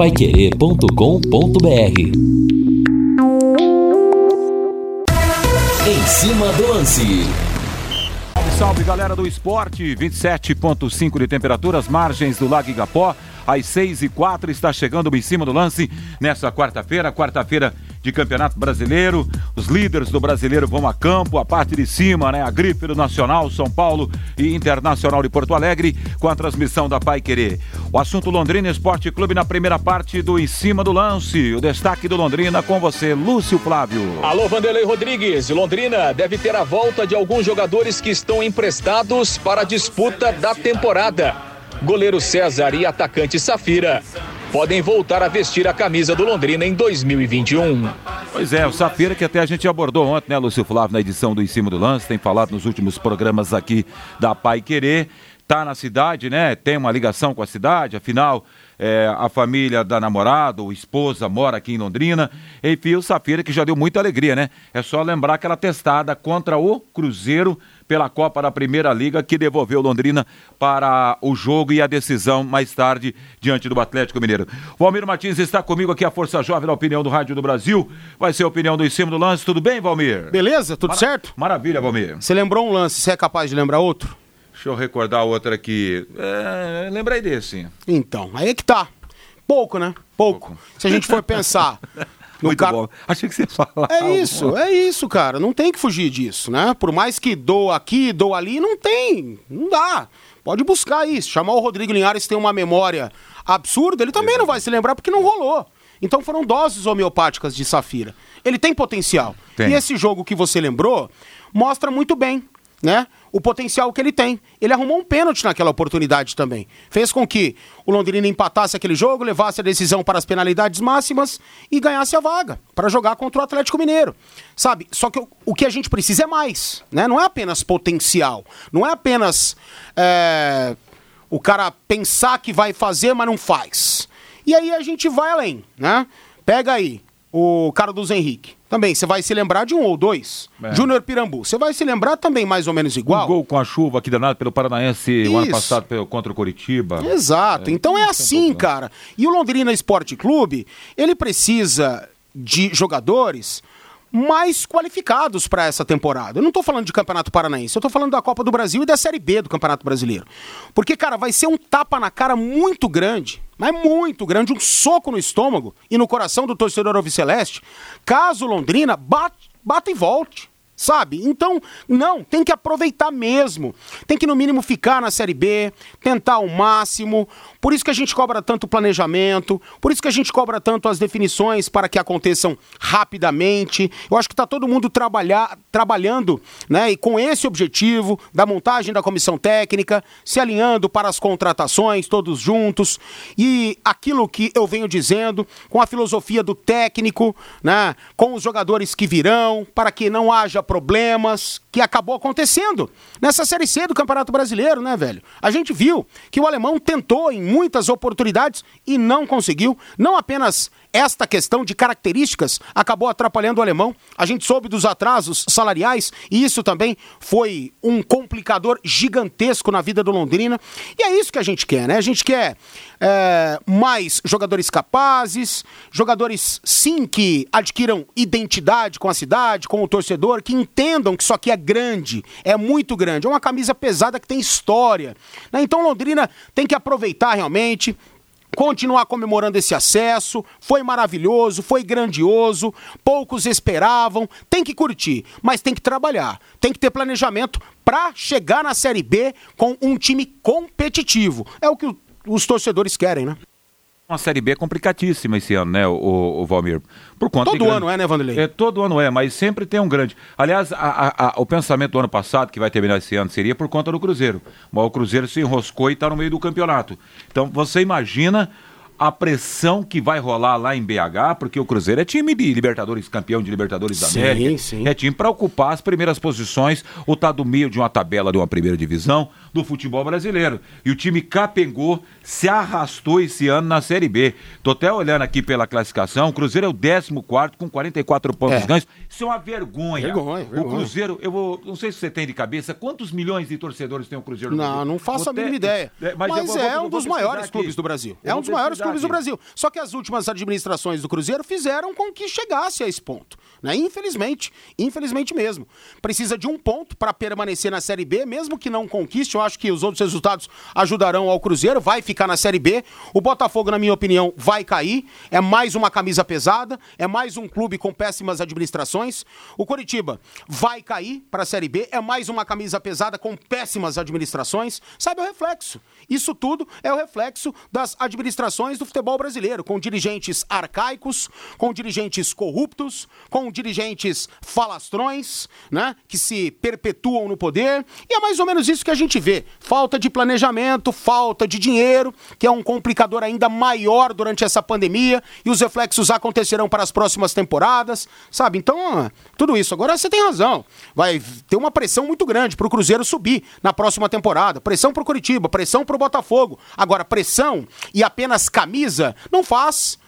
paiquerê.com.br Em cima do lance. Salve, galera do esporte, 27,5 de temperatura, as margens do Lago Igapó, às 6 e 4 está chegando em cima do lance nessa quarta-feira, quarta-feira de Campeonato Brasileiro. Os líderes do brasileiro vão a campo, a parte de cima, né? A grife do Nacional, São Paulo e Internacional de Porto Alegre, com a transmissão da Pai Querer. O assunto Londrina Esporte Clube na primeira parte do Em Cima do Lance. O destaque do Londrina com você, Lúcio Flávio. Alô, Vanderlei Rodrigues. Londrina deve ter a volta de alguns jogadores que estão emprestados para a disputa da temporada. Goleiro César e atacante Safira podem voltar a vestir a camisa do Londrina em 2021. Pois é, o Safira que até a gente abordou ontem, né, Lúcio Flávio, na edição do Em Cima do Lance, tem falado nos últimos programas aqui da Pai Querer, tá na cidade, né, tem uma ligação com a cidade, afinal, é, a família da namorada, ou esposa, mora aqui em Londrina. Enfim, o Safira que já deu muita alegria, né? É só lembrar aquela testada contra o Cruzeiro pela Copa da Primeira Liga, que devolveu Londrina para o jogo e a decisão mais tarde diante do Atlético Mineiro. Valmir Martins está comigo aqui, a Força Jovem da Opinião do Rádio do Brasil. Vai ser a opinião do em cima do lance. Tudo bem, Valmir? Beleza, tudo Mara certo? Maravilha, Valmir. Você lembrou um lance, você é capaz de lembrar outro? Deixa eu recordar outra aqui. É, lembrei desse. Então, aí é que tá. Pouco, né? Pouco. Pouco. Se a gente for pensar no Muito bom. Achei que você falar. É isso, é isso, cara. Não tem que fugir disso, né? Por mais que doa aqui, doa ali, não tem. Não dá. Pode buscar isso. Chamar o Rodrigo Linhares tem uma memória absurda, ele também não vai se lembrar porque não rolou. Então foram doses homeopáticas de Safira. Ele tem potencial. Tem. E esse jogo que você lembrou mostra muito bem né? O potencial que ele tem. Ele arrumou um pênalti naquela oportunidade também. Fez com que o Londrina empatasse aquele jogo, levasse a decisão para as penalidades máximas e ganhasse a vaga para jogar contra o Atlético Mineiro. Sabe? Só que o, o, que a gente precisa é mais, né? Não é apenas potencial, não é apenas é, o cara pensar que vai fazer, mas não faz. E aí a gente vai além, né? Pega aí o Carlos Henrique. Também, você vai se lembrar de um ou dois. É. Júnior Pirambu. Você vai se lembrar também mais ou menos igual. Um gol com a chuva aqui danado pelo Paranaense Isso. o ano passado contra o Coritiba. Exato. É, então é assim, cara. E o Londrina Esporte Clube, ele precisa de jogadores mais qualificados para essa temporada. Eu não estou falando de Campeonato Paranaense, eu estou falando da Copa do Brasil e da Série B do Campeonato Brasileiro. Porque, cara, vai ser um tapa na cara muito grande, mas muito grande, um soco no estômago e no coração do torcedor alviceleste, caso Londrina bata, bata e volte sabe? Então, não, tem que aproveitar mesmo. Tem que, no mínimo, ficar na Série B, tentar o máximo. Por isso que a gente cobra tanto planejamento, por isso que a gente cobra tanto as definições para que aconteçam rapidamente. Eu acho que está todo mundo trabalhar, trabalhando né, e com esse objetivo da montagem da comissão técnica, se alinhando para as contratações, todos juntos. E aquilo que eu venho dizendo, com a filosofia do técnico, né, com os jogadores que virão, para que não haja problemas que acabou acontecendo nessa Série C do Campeonato Brasileiro, né, velho? A gente viu que o alemão tentou em muitas oportunidades e não conseguiu, não apenas esta questão de características acabou atrapalhando o alemão. A gente soube dos atrasos salariais e isso também foi um complicador gigantesco na vida do Londrina. E é isso que a gente quer, né? A gente quer é, mais jogadores capazes, jogadores sim que adquiram identidade com a cidade, com o torcedor, que entendam que isso aqui é grande, é muito grande, é uma camisa pesada que tem história. Né? Então Londrina tem que aproveitar realmente continuar comemorando esse acesso. Foi maravilhoso, foi grandioso, poucos esperavam. Tem que curtir, mas tem que trabalhar, tem que ter planejamento para chegar na Série B com um time competitivo. É o que os torcedores querem, né? Uma Série B complicadíssima esse ano, né, o, o Valmir? Por conta todo ano é, né, Vanderlei? É, todo ano é, mas sempre tem um grande. Aliás, a, a, a, o pensamento do ano passado, que vai terminar esse ano, seria por conta do Cruzeiro. Mas o Cruzeiro se enroscou e está no meio do campeonato. Então, você imagina a pressão que vai rolar lá em BH, porque o Cruzeiro é time de Libertadores, campeão de Libertadores da América. Sim. É time para ocupar as primeiras posições ou tá do meio de uma tabela de uma primeira divisão. Do futebol brasileiro. E o time capengou, se arrastou esse ano na Série B. Tô até olhando aqui pela classificação, o Cruzeiro é o 14 com 44 pontos é. ganhos. Isso é uma vergonha. vergonha. O Cruzeiro, eu vou, não sei se você tem de cabeça, quantos milhões de torcedores tem o Cruzeiro no Não, Brasil? não faço vou a mínima ideia. É, mas, mas vou, é vou, um dos maiores aqui. clubes do Brasil. É um dos maiores clubes aqui. do Brasil. Só que as últimas administrações do Cruzeiro fizeram com que chegasse a esse ponto. Né? Infelizmente, infelizmente mesmo. Precisa de um ponto para permanecer na Série B, mesmo que não conquiste. Eu acho que os outros resultados ajudarão ao Cruzeiro, vai ficar na Série B. O Botafogo, na minha opinião, vai cair. É mais uma camisa pesada, é mais um clube com péssimas administrações. O Coritiba vai cair para a Série B, é mais uma camisa pesada com péssimas administrações. Sabe o reflexo? Isso tudo é o reflexo das administrações do futebol brasileiro, com dirigentes arcaicos, com dirigentes corruptos, com dirigentes falastrões, né, que se perpetuam no poder. E é mais ou menos isso que a gente vê: falta de planejamento, falta de dinheiro, que é um complicador ainda maior durante essa pandemia, e os reflexos acontecerão para as próximas temporadas, sabe? Então, tudo isso. Agora você tem razão. Vai ter uma pressão muito grande para o Cruzeiro subir na próxima temporada, pressão para o Curitiba, pressão para o Botafogo. Agora, pressão e apenas camisa não faz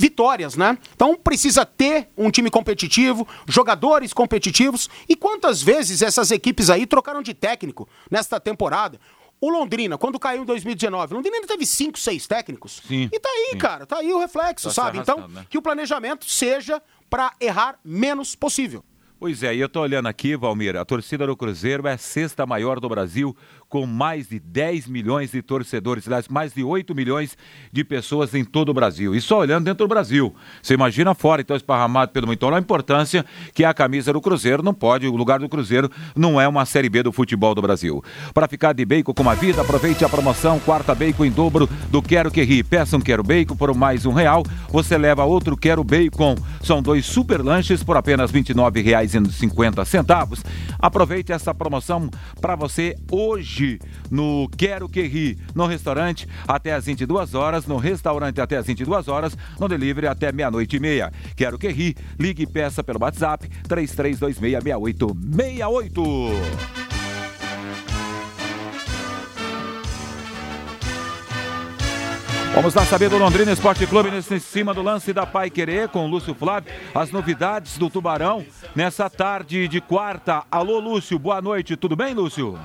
vitórias, né? Então precisa ter um time competitivo, jogadores competitivos. E quantas vezes essas equipes aí trocaram de técnico nesta temporada? O Londrina, quando caiu em 2019, o Londrina teve cinco, seis técnicos. Sim, e tá aí, sim. cara, tá aí o reflexo, tá sabe? Então, né? que o planejamento seja para errar menos possível. Pois é, e eu tô olhando aqui, Valmir, a torcida do Cruzeiro é a sexta maior do Brasil, com mais de 10 milhões de torcedores, mais de 8 milhões de pessoas em todo o Brasil. E só olhando dentro do Brasil. Você imagina fora, então, esparramado pelo mundo. Então, a importância que a camisa do Cruzeiro não pode, o lugar do Cruzeiro não é uma Série B do futebol do Brasil. Para ficar de bacon com a vida, aproveite a promoção quarta bacon em dobro do Quero Que Ri. Peça um Quero Bacon por mais um real, você leva outro Quero Bacon. São dois super lanches por apenas R$ 29,50. Aproveite essa promoção para você hoje hoje no Quero Que Ri, no restaurante até às 22 horas, no restaurante até às 22 horas, no delivery até meia-noite e meia. Quero Que Ri, ligue e peça pelo WhatsApp 33266868. Vamos lá saber do Londrina Esporte Clube nesse cima do lance da Pai Querer com o Lúcio Flávio. As novidades do Tubarão nessa tarde de quarta. Alô, Lúcio, boa noite. Tudo bem, Lúcio?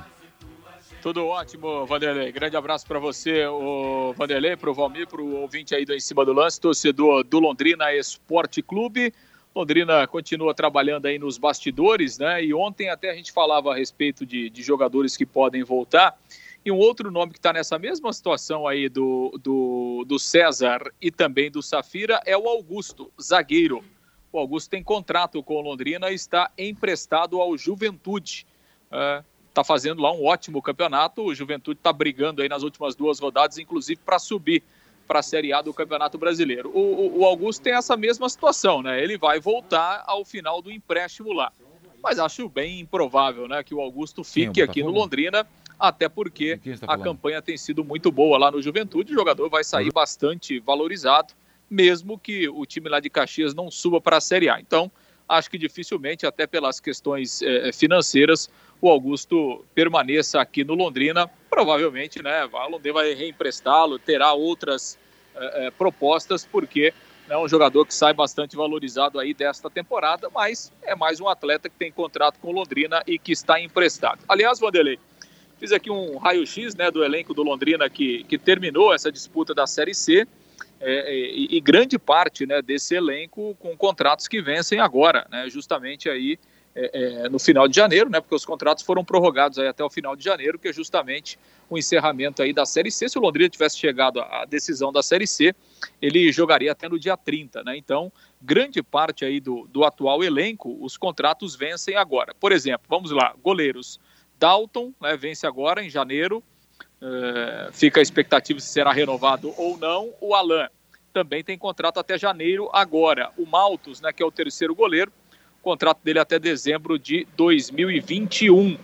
Tudo ótimo, Vanderlei. Grande abraço para você, o Vanderlei, para o Valmir, para o ouvinte aí do Em Cima do Lance, torcedor do Londrina Esporte Clube. Londrina continua trabalhando aí nos bastidores, né? E ontem até a gente falava a respeito de, de jogadores que podem voltar. E um outro nome que está nessa mesma situação aí do, do, do César e também do Safira é o Augusto, zagueiro. O Augusto tem contrato com o Londrina e está emprestado ao Juventude. É, está fazendo lá um ótimo campeonato. O Juventude está brigando aí nas últimas duas rodadas, inclusive para subir para a Série A do Campeonato Brasileiro. O, o, o, Augusto tem essa mesma situação, né? Ele vai voltar ao final do empréstimo lá. Mas acho bem improvável, né, que o Augusto fique Sim, aqui no Londrina, até porque tá a campanha tem sido muito boa lá no Juventude. O jogador vai sair uhum. bastante valorizado, mesmo que o time lá de Caxias não suba para a Série A. Então, acho que dificilmente, até pelas questões eh, financeiras, o Augusto permaneça aqui no Londrina. Provavelmente, né, o Londrina vai reemprestá-lo, terá outras é, propostas, porque é um jogador que sai bastante valorizado aí desta temporada, mas é mais um atleta que tem contrato com Londrina e que está emprestado. Aliás, Vanderlei, fiz aqui um raio-x né, do elenco do Londrina que, que terminou essa disputa da Série C. É, e, e, grande parte né, desse elenco com contratos que vencem agora, né, justamente aí é, é, no final de janeiro, né? Porque os contratos foram prorrogados aí até o final de janeiro, que é justamente o encerramento aí da Série C. Se o Londrina tivesse chegado à decisão da Série C, ele jogaria até no dia 30, né? Então, grande parte aí do, do atual elenco, os contratos vencem agora. Por exemplo, vamos lá, goleiros. Dalton, né, vence agora em janeiro. É, fica a expectativa se será renovado ou não. O Alan também tem contrato até janeiro agora. O Maltos, né, que é o terceiro goleiro, contrato dele até dezembro de 2021.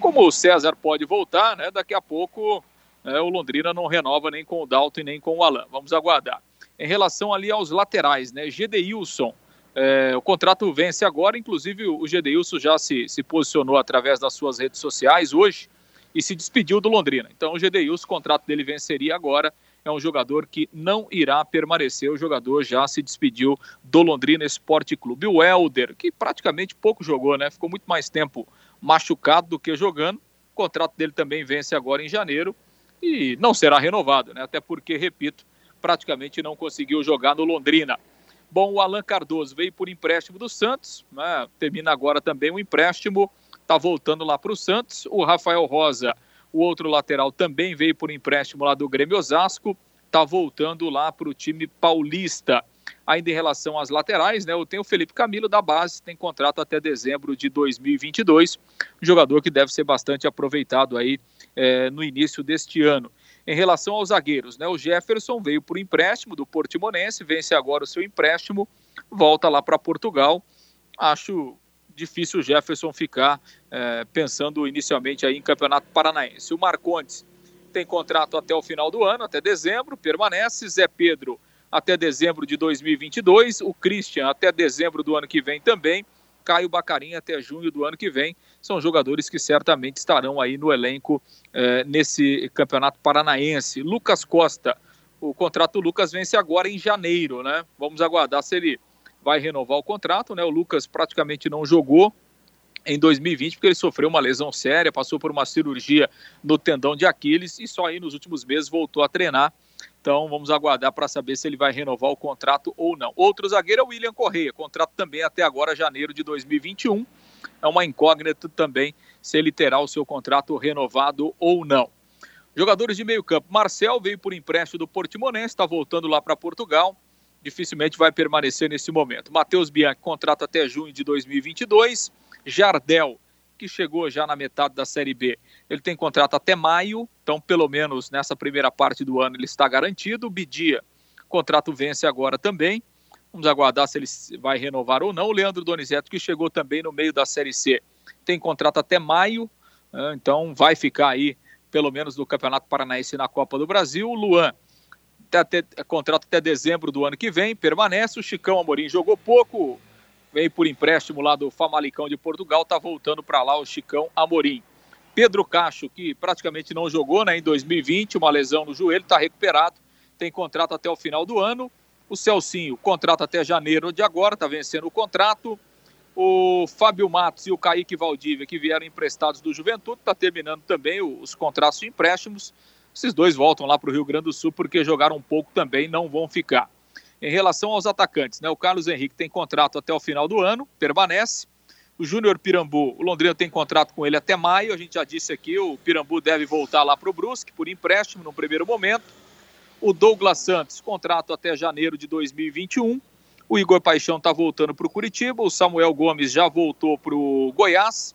Como o César pode voltar, né, daqui a pouco né, o Londrina não renova nem com o Dalton e nem com o Alan. Vamos aguardar. Em relação ali aos laterais, né, Gedeilson, é, o contrato vence agora, inclusive o Gedeilson já se, se posicionou através das suas redes sociais hoje e se despediu do Londrina. Então o Gedeilson, o contrato dele venceria agora. É um jogador que não irá permanecer. O jogador já se despediu do Londrina Esporte Clube. O Helder, que praticamente pouco jogou, né? Ficou muito mais tempo machucado do que jogando. O contrato dele também vence agora em janeiro e não será renovado, né? Até porque, repito, praticamente não conseguiu jogar no Londrina. Bom, o Alan Cardoso veio por empréstimo do Santos, né? termina agora também o empréstimo, está voltando lá para o Santos. O Rafael Rosa, o outro lateral, também veio por empréstimo lá do Grêmio Osasco, está voltando lá para o time paulista. Ainda em relação às laterais, né, eu tenho o Felipe Camilo da base, tem contrato até dezembro de 2022, um jogador que deve ser bastante aproveitado aí é, no início deste ano. Em relação aos zagueiros, né, o Jefferson veio por empréstimo do Portimonense, vence agora o seu empréstimo, volta lá para Portugal. Acho difícil o Jefferson ficar é, pensando inicialmente aí em Campeonato Paranaense. O Marcondes tem contrato até o final do ano, até dezembro, permanece. Zé Pedro até dezembro de 2022, o Christian até dezembro do ano que vem também. Caio Bacarim até junho do ano que vem. São jogadores que certamente estarão aí no elenco eh, nesse campeonato paranaense. Lucas Costa, o contrato do Lucas vence agora em janeiro, né? Vamos aguardar se ele vai renovar o contrato, né? O Lucas praticamente não jogou em 2020 porque ele sofreu uma lesão séria, passou por uma cirurgia no tendão de Aquiles e só aí nos últimos meses voltou a treinar. Então vamos aguardar para saber se ele vai renovar o contrato ou não. Outro zagueiro é o William Correia, contrato também até agora, janeiro de 2021. É uma incógnita também se ele terá o seu contrato renovado ou não. Jogadores de meio campo. Marcel veio por empréstimo do Portimonense, está voltando lá para Portugal. Dificilmente vai permanecer nesse momento. Matheus Bianchi, contrato até junho de 2022. Jardel, que chegou já na metade da Série B, ele tem contrato até maio, então pelo menos nessa primeira parte do ano ele está garantido. Bidia, contrato vence agora também. Vamos aguardar se ele vai renovar ou não. Leandro Donizete, que chegou também no meio da Série C, tem contrato até maio, né? então vai ficar aí, pelo menos no Campeonato Paranaense na Copa do Brasil. Luan, até, contrato até dezembro do ano que vem, permanece. O Chicão Amorim jogou pouco, veio por empréstimo lá do Famalicão de Portugal, está voltando para lá o Chicão Amorim. Pedro Cacho, que praticamente não jogou né, em 2020, uma lesão no joelho, está recuperado, tem contrato até o final do ano. O Celcinho, contrato até janeiro de agora, está vencendo o contrato. O Fábio Matos e o Kaique Valdívia, que vieram emprestados do Juventude, está terminando também os contratos de empréstimos. Esses dois voltam lá para o Rio Grande do Sul porque jogaram um pouco também, não vão ficar. Em relação aos atacantes, né, o Carlos Henrique tem contrato até o final do ano, permanece. O Júnior Pirambu, o Londrina tem contrato com ele até maio. A gente já disse aqui, o Pirambu deve voltar lá para o Brusque por empréstimo no primeiro momento. O Douglas Santos, contrato até janeiro de 2021. O Igor Paixão está voltando para o Curitiba. O Samuel Gomes já voltou para o Goiás.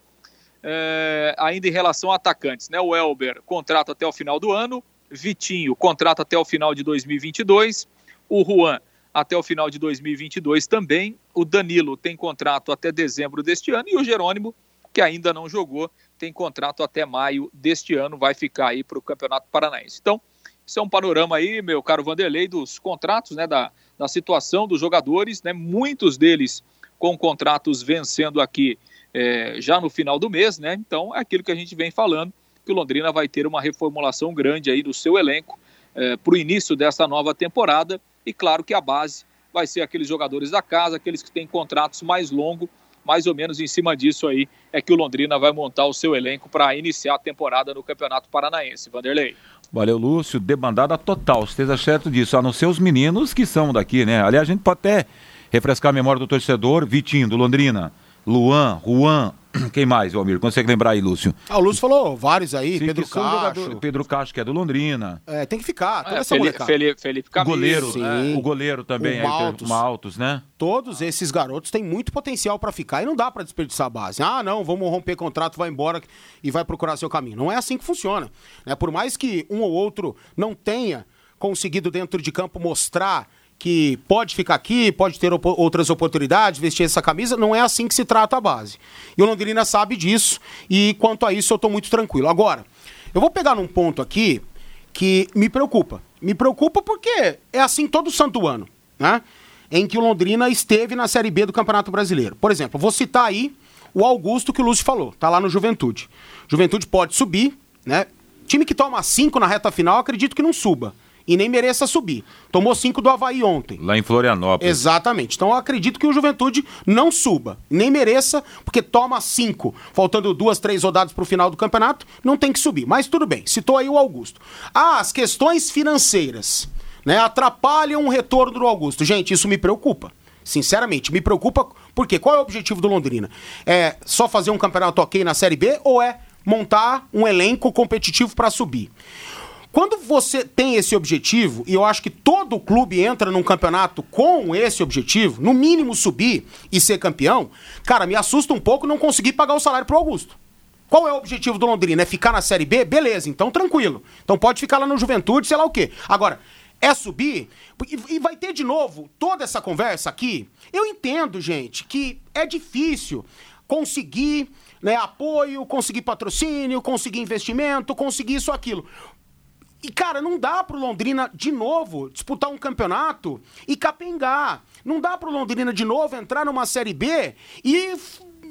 É, ainda em relação a atacantes, né? O Elber, contrato até o final do ano. Vitinho, contrato até o final de 2022. O Juan, até o final de 2022 também. O Danilo tem contrato até dezembro deste ano e o Jerônimo, que ainda não jogou, tem contrato até maio deste ano, vai ficar aí para o Campeonato Paranaense. Então, isso é um panorama aí, meu caro Vanderlei, dos contratos, né, da, da situação dos jogadores, né, muitos deles com contratos vencendo aqui é, já no final do mês, né, então é aquilo que a gente vem falando, que o Londrina vai ter uma reformulação grande aí do seu elenco é, para o início dessa nova temporada e claro que a base vai ser aqueles jogadores da casa, aqueles que têm contratos mais longos, mais ou menos em cima disso aí é que o Londrina vai montar o seu elenco para iniciar a temporada no Campeonato Paranaense. Vanderlei. Valeu, Lúcio. Debandada total, esteja certo disso. A não ser os meninos que são daqui, né? Aliás, a gente pode até refrescar a memória do torcedor. Vitinho, do Londrina. Luan, Juan, quem mais, Almir? Consegue lembrar aí, Lúcio? Ah, o Lúcio falou vários aí, Sim, Pedro Cacho. Pedro Cacho, que é do Londrina. É, tem que ficar, toda é, essa Felipe, Felipe, Felipe Camilo. O goleiro, Sim. o goleiro também, o Maltos. Aí, Maltos, né? Todos esses garotos têm muito potencial para ficar e não dá para desperdiçar a base. Ah, não, vamos romper contrato, vai embora e vai procurar seu caminho. Não é assim que funciona. Né? Por mais que um ou outro não tenha conseguido dentro de campo mostrar que pode ficar aqui, pode ter op outras oportunidades, vestir essa camisa, não é assim que se trata a base. E o Londrina sabe disso, e quanto a isso eu estou muito tranquilo. Agora, eu vou pegar num ponto aqui que me preocupa. Me preocupa porque é assim todo santo ano, né? Em que o Londrina esteve na Série B do Campeonato Brasileiro. Por exemplo, vou citar aí o Augusto que o Lúcio falou, tá lá no Juventude. Juventude pode subir, né? Time que toma cinco na reta final, acredito que não suba. E nem mereça subir. Tomou cinco do Havaí ontem. Lá em Florianópolis. Exatamente. Então eu acredito que o Juventude não suba. Nem mereça, porque toma cinco. Faltando duas, três rodadas para o final do campeonato, não tem que subir. Mas tudo bem. Citou aí o Augusto. Ah, as questões financeiras né, atrapalham o retorno do Augusto. Gente, isso me preocupa. Sinceramente, me preocupa. Porque qual é o objetivo do Londrina? É só fazer um campeonato ok na Série B ou é montar um elenco competitivo para subir? Quando você tem esse objetivo, e eu acho que todo clube entra num campeonato com esse objetivo, no mínimo subir e ser campeão, cara, me assusta um pouco não conseguir pagar o salário pro Augusto. Qual é o objetivo do Londrina? É ficar na Série B? Beleza, então tranquilo. Então pode ficar lá no Juventude, sei lá o quê. Agora, é subir? E vai ter de novo toda essa conversa aqui. Eu entendo, gente, que é difícil conseguir né, apoio, conseguir patrocínio, conseguir investimento, conseguir isso, aquilo. E, cara, não dá pro Londrina, de novo, disputar um campeonato e capengar. Não dá pro Londrina, de novo, entrar numa Série B e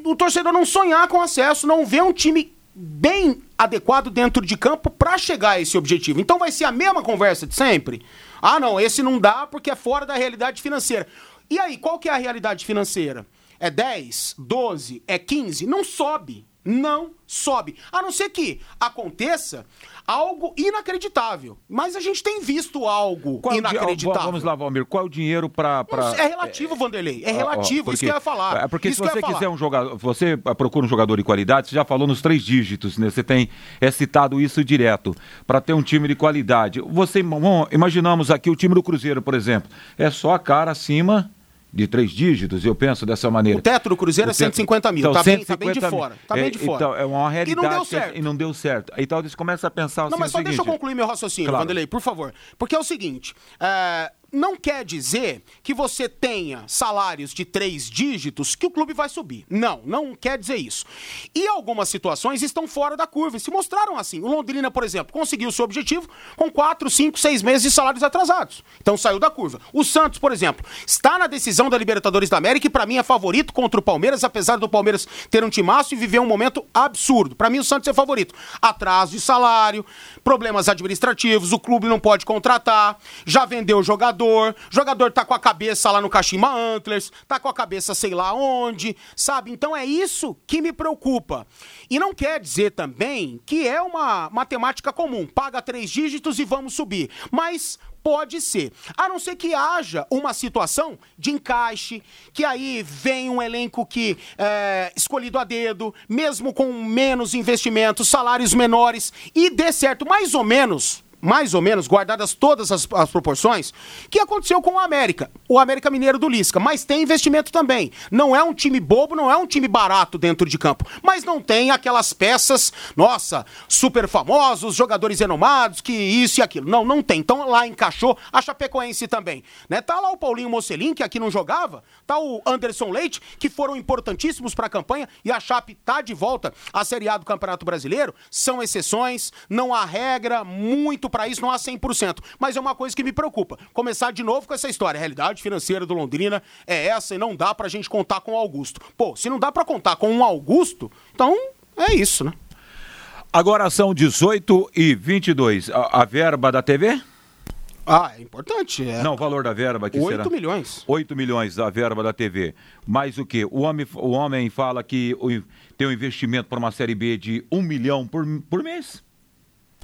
o torcedor não sonhar com acesso, não ver um time bem adequado dentro de campo para chegar a esse objetivo. Então vai ser a mesma conversa de sempre? Ah, não, esse não dá porque é fora da realidade financeira. E aí, qual que é a realidade financeira? É 10, 12, é 15? Não sobe. Não sobe. A não ser que aconteça algo inacreditável. Mas a gente tem visto algo Qual inacreditável. Di... Vamos lá, Valmir. Qual é o dinheiro para. Pra... É relativo, Vanderlei. É relativo, porque, isso que eu ia falar. É porque isso se você quiser um jogador. Você procura um jogador de qualidade, você já falou nos três dígitos, né? Você tem é citado isso direto. Para ter um time de qualidade. Você, bom, imaginamos aqui o time do Cruzeiro, por exemplo. É só a cara acima de três dígitos, eu penso dessa maneira. O teto do Cruzeiro o é 150 mil, então, tá, 150 bem, tá bem de fora. Tá é, bem de fora. Então, é uma realidade. E não deu certo. E não deu certo. Então eles começam a pensar Não, assim, mas só seguinte, deixa eu concluir meu raciocínio, claro. Vanderlei, por favor. Porque é o seguinte, é, não quer dizer que você tenha salários de três dígitos que o clube vai subir. Não, não quer dizer isso. E algumas situações estão fora da curva e se mostraram assim. O Londrina, por exemplo, conseguiu seu objetivo com quatro, cinco, seis meses de salários atrasados. Então saiu da curva. O Santos, por exemplo, está na decisão da Libertadores da América e para mim é favorito contra o Palmeiras, apesar do Palmeiras ter um timaço e viver um momento absurdo. Para mim o Santos é favorito. Atraso de salário, problemas administrativos, o clube não pode contratar, já vendeu o jogador jogador, jogador tá com a cabeça lá no Kashima Antlers, tá com a cabeça sei lá onde, sabe? Então é isso que me preocupa. E não quer dizer também que é uma matemática comum, paga três dígitos e vamos subir. Mas Pode ser. A não ser que haja uma situação de encaixe, que aí vem um elenco que é escolhido a dedo, mesmo com menos investimentos, salários menores, e dê certo mais ou menos mais ou menos, guardadas todas as, as, proporções, que aconteceu com o América, o América Mineiro do Lisca. Mas tem investimento também. Não é um time bobo, não é um time barato dentro de campo. Mas não tem aquelas peças, nossa, super famosos, jogadores renomados, que isso e aquilo. Não, não tem. Então lá encaixou a Chapecoense também. Né? Tá lá o Paulinho Mocelin, que aqui não jogava, tá o Anderson Leite, que foram importantíssimos para a campanha, e a Chape tá de volta à Série A do Campeonato Brasileiro. São exceções, não há regra, muito para isso não há 100%. Mas é uma coisa que me preocupa. Começar de novo com essa história. A realidade financeira do Londrina é essa e não dá pra gente contar com o Augusto. Pô, se não dá para contar com um Augusto, então é isso, né? Agora são 18 e 22. A, a verba da TV? Ah, é importante. É. Não, o valor da verba que 8 será... 8 milhões. 8 milhões da verba da TV. Mais o quê? O homem, o homem fala que tem um investimento para uma Série B de 1 milhão por, por mês.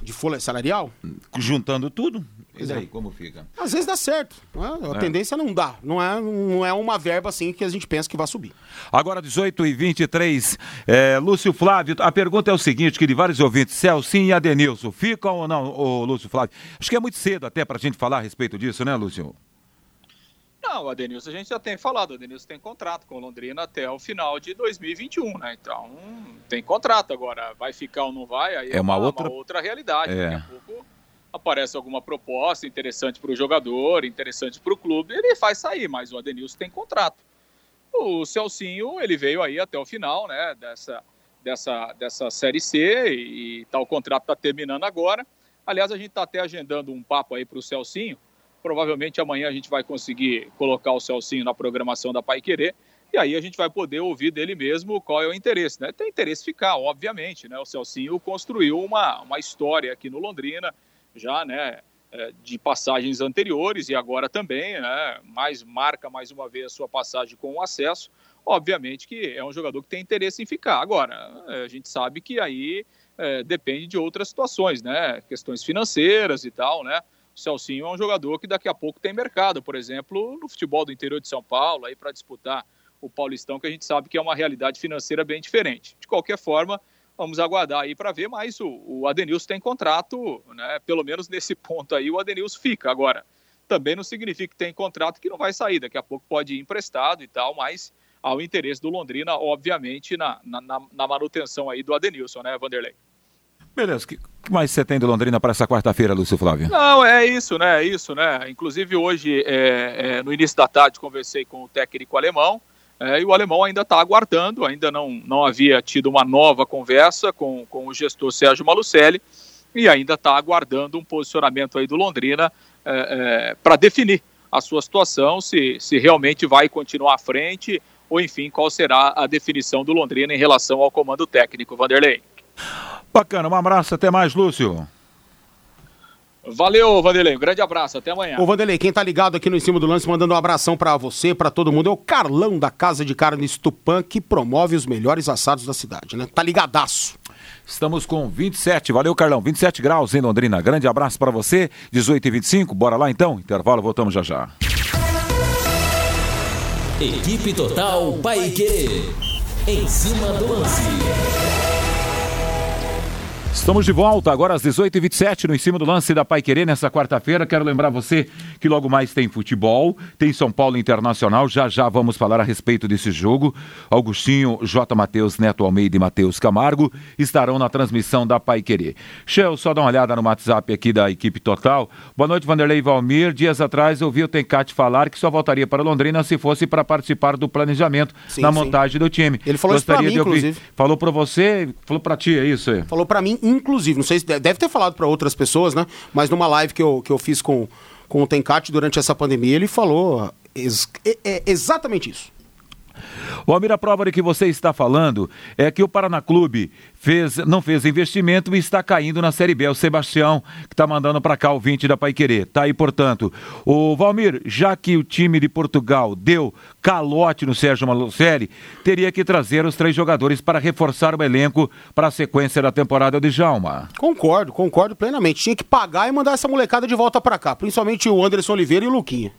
De folha salarial? Juntando tudo. E daí, como fica? Às vezes dá certo. É? A é. tendência não dá. Não é, não é uma verba assim que a gente pensa que vai subir. Agora, 18 e 23 é, Lúcio Flávio, a pergunta é o seguinte, que de vários ouvintes, Celcinho e Adenilson, ficam ou não, o Lúcio Flávio? Acho que é muito cedo até para a gente falar a respeito disso, né, Lúcio? Não, o Adenilson a gente já tem falado, o Adenilson tem contrato com o Londrina até o final de 2021, né? Então, tem contrato agora, vai ficar ou não vai, aí é, é uma, uma, outra... uma outra realidade. É. Daqui a pouco aparece alguma proposta interessante para o jogador, interessante para o clube, ele faz sair, mas o Adenilson tem contrato. O Celcinho, ele veio aí até o final, né, dessa, dessa, dessa Série C e tal, o contrato está terminando agora. Aliás, a gente está até agendando um papo aí para o Celcinho, Provavelmente amanhã a gente vai conseguir colocar o Celcinho na programação da Pai Querer. E aí a gente vai poder ouvir dele mesmo qual é o interesse, né? Tem interesse ficar, obviamente, né? O Celcinho construiu uma, uma história aqui no Londrina, já, né? É, de passagens anteriores e agora também, né? Mais marca mais uma vez a sua passagem com o acesso. Obviamente que é um jogador que tem interesse em ficar. Agora, é, a gente sabe que aí é, depende de outras situações, né? Questões financeiras e tal, né? O Celcinho é um jogador que daqui a pouco tem mercado, por exemplo, no futebol do interior de São Paulo, aí para disputar o Paulistão, que a gente sabe que é uma realidade financeira bem diferente. De qualquer forma, vamos aguardar aí para ver, mas o, o Adenilson tem contrato, né? Pelo menos nesse ponto aí, o Adenilson fica. Agora, também não significa que tem contrato que não vai sair, daqui a pouco pode ir emprestado e tal, mas ao interesse do Londrina, obviamente, na, na, na manutenção aí do Adenilson, né, Vanderlei? Beleza, que, que, mais você tem do Londrina para essa quarta-feira, Lúcio Flávio? Não, é isso, né? É isso, né? Inclusive hoje, é, é, no início da tarde, conversei com o técnico alemão, é, e o alemão ainda está aguardando, ainda não, não havia tido uma nova conversa com, com o gestor Sérgio Malucelli e ainda está aguardando um posicionamento aí do Londrina é, é, para definir a sua situação, se, se realmente vai continuar à frente ou enfim, qual será a definição do Londrina em relação ao comando técnico, Vanderlei. Bacana, um abraço, até mais, Lúcio. Valeu, Vanderlei. Um grande abraço. Até amanhã. Ô, Vanderlei, quem tá ligado aqui no Em Cima do Lance, mandando um abração para você, para todo mundo, é o Carlão da Casa de Carnes Tupã, que promove os melhores assados da cidade, né? Tá ligadaço. Estamos com 27, valeu Carlão, 27 graus em Londrina. Grande abraço para você, 18 e 25, bora lá então, intervalo, voltamos já já. Equipe Total Paique. Em cima do lance. Estamos de volta agora às 18h27 no em cima do lance da Pai Querer nessa quarta-feira. Quero lembrar você que logo mais tem futebol, tem São Paulo Internacional. Já já vamos falar a respeito desse jogo. Augustinho, J. Matheus, Neto Almeida e Matheus Camargo estarão na transmissão da Pai Querer. Shell, só dá uma olhada no WhatsApp aqui da equipe total. Boa noite, Vanderlei Valmir. Dias atrás ouvi o Tencate falar que só voltaria para Londrina se fosse para participar do planejamento sim, na sim. montagem do time. Ele falou Gostaria isso pra mim, inclusive. Falou para você, falou para ti, é isso aí? Falou para mim inclusive, não sei se deve ter falado para outras pessoas, né? Mas numa live que eu, que eu fiz com, com o Tencate durante essa pandemia, ele falou ex é, é exatamente isso. O Almir, a prova de que você está falando é que o Paraná Clube fez, não fez investimento e está caindo na Série B. É o Sebastião que está mandando para cá o 20 da Paiquerê. Tá aí, portanto. O Valmir, já que o time de Portugal deu calote no Sérgio Malucelli, teria que trazer os três jogadores para reforçar o elenco para a sequência da temporada de Jalma. Concordo, concordo plenamente. Tinha que pagar e mandar essa molecada de volta para cá, principalmente o Anderson Oliveira e o Luquinha.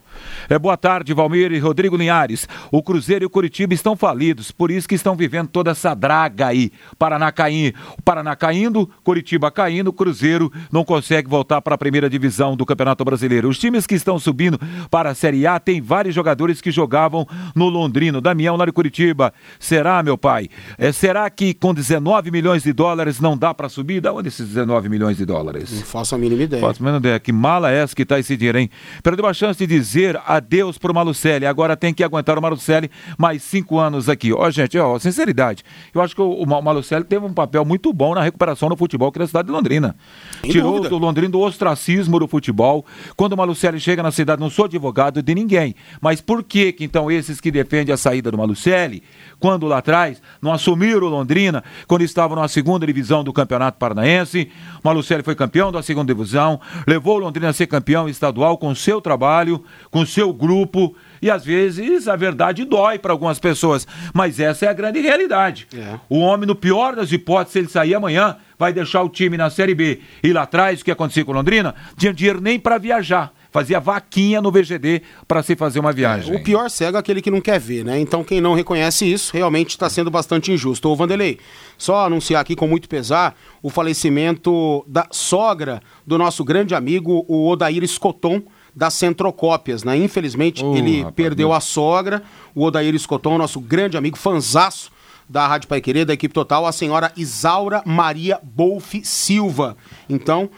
É, boa tarde, Valmir e Rodrigo Linhares. O Cruzeiro e o Curitiba estão falidos, por isso que estão vivendo toda essa draga aí. Paraná caindo, o Paraná caindo, Curitiba caindo, Cruzeiro não consegue voltar para a primeira divisão do Campeonato Brasileiro. Os times que estão subindo para a Série A têm vários jogadores que jogavam no Londrino. Damião lá de Curitiba. Será, meu pai? É, será que com 19 milhões de dólares não dá para subir? Da onde esses 19 milhões de dólares? Não faço a mínima ideia. Faço a mínima ideia. Que mala é essa que está esse dinheiro, hein? Perdeu a chance de dizer adeus pro Malucelli. Agora tem que aguentar o Malucelli mais cinco anos aqui. Ó, gente, ó, sinceridade. Eu acho que o, o Malucelli teve um papel muito bom na recuperação do futebol aqui na cidade de Londrina. Sem Tirou dúvida. o Londrina do ostracismo do futebol. Quando o Malucelli chega na cidade, não sou advogado de ninguém. Mas por que que então esses que defendem a saída do Malucelli, quando lá atrás não assumiram o Londrina, quando estavam na segunda divisão do Campeonato Paranaense, Malucelli foi campeão da segunda divisão, levou o Londrina a ser campeão estadual com seu trabalho, com seu grupo e às vezes a verdade dói para algumas pessoas, mas essa é a grande realidade. É. O homem, no pior das hipóteses, ele sair amanhã, vai deixar o time na Série B. E lá atrás, o que aconteceu com Londrina? Tinha dinheiro nem para viajar fazia vaquinha no VGD para se fazer uma viagem. O pior cego é aquele que não quer ver, né? Então quem não reconhece isso realmente está sendo bastante injusto. Ô Vanderlei, só anunciar aqui com muito pesar o falecimento da sogra do nosso grande amigo, o Odair Escoton, das centrocópias, né? Infelizmente, ele rapaz, perdeu meu. a sogra, o Odair Escoton, nosso grande amigo, fanzaço da Rádio Pai Querer, da equipe total, a senhora Isaura Maria Bolfi Silva. Então,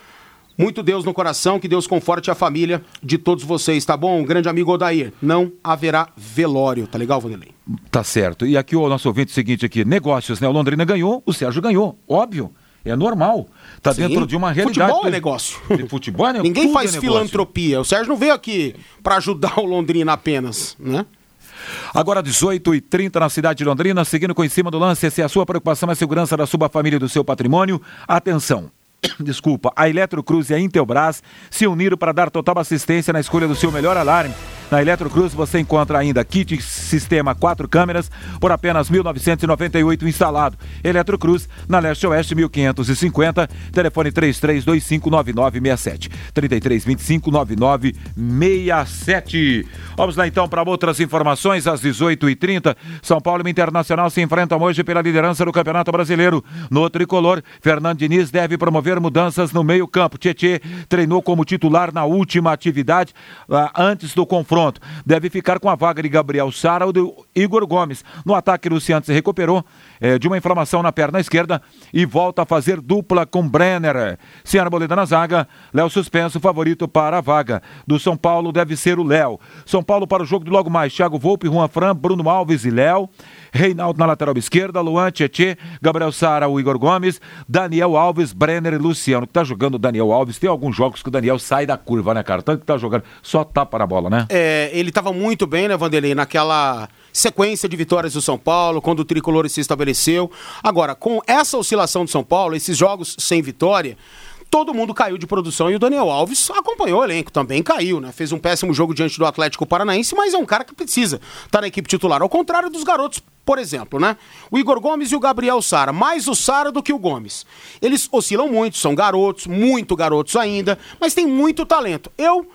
muito Deus no coração, que Deus conforte a família de todos vocês, tá bom? Grande amigo Odair, não haverá velório, tá legal, Vanderlei? Tá certo. E aqui o nosso ouvinte seguinte aqui, negócios, né? O Londrina ganhou, o Sérgio ganhou, óbvio. É normal. Está dentro de uma realidade. Futebol é negócio. De futebol é negócio. Ninguém faz é filantropia. O Sérgio não veio aqui para ajudar o Londrina apenas, né? Agora 18 e 30 na cidade de Londrina, seguindo com em cima do lance, se a sua preocupação é a segurança da sua família e do seu patrimônio, atenção. Desculpa, a Eletrocruz e a Intelbras se uniram para dar total assistência na escolha do seu melhor alarme na Eletrocruz você encontra ainda kit sistema 4 câmeras por apenas 1.998 instalado. Eletrocruz, na Leste Oeste 1550, telefone 33259967. 33259967. Vamos lá então para outras informações às 18h30. São Paulo e Internacional se enfrentam hoje pela liderança do Campeonato Brasileiro. No tricolor, Fernando Diniz deve promover mudanças no meio-campo. Tietê treinou como titular na última atividade uh, antes do confronto confronto. Deve ficar com a vaga de Gabriel Sara ou do Igor Gomes. No ataque, Luciano se recuperou é, de uma inflamação na perna esquerda e volta a fazer dupla com Brenner. Sem Arboleda na zaga, Léo suspenso, favorito para a vaga. Do São Paulo deve ser o Léo. São Paulo para o jogo de logo mais, Thiago Volpe, Juan Fran, Bruno Alves e Léo. Reinaldo na lateral esquerda, Luan, Tietê, Gabriel Sara, o Igor Gomes, Daniel Alves, Brenner e Luciano. Que tá jogando o Daniel Alves. Tem alguns jogos que o Daniel sai da curva, né, cara? Tanto que tá jogando, só tapa na bola, né? É, ele tava muito bem, né, Vanderlei, naquela sequência de vitórias do São Paulo, quando o tricolor se estabeleceu. Agora, com essa oscilação do São Paulo, esses jogos sem vitória, todo mundo caiu de produção e o Daniel Alves acompanhou o elenco, também caiu, né? Fez um péssimo jogo diante do Atlético Paranaense, mas é um cara que precisa estar tá na equipe titular, ao contrário dos garotos, por exemplo, né? O Igor Gomes e o Gabriel Sara, mais o Sara do que o Gomes. Eles oscilam muito, são garotos, muito garotos ainda, mas tem muito talento. Eu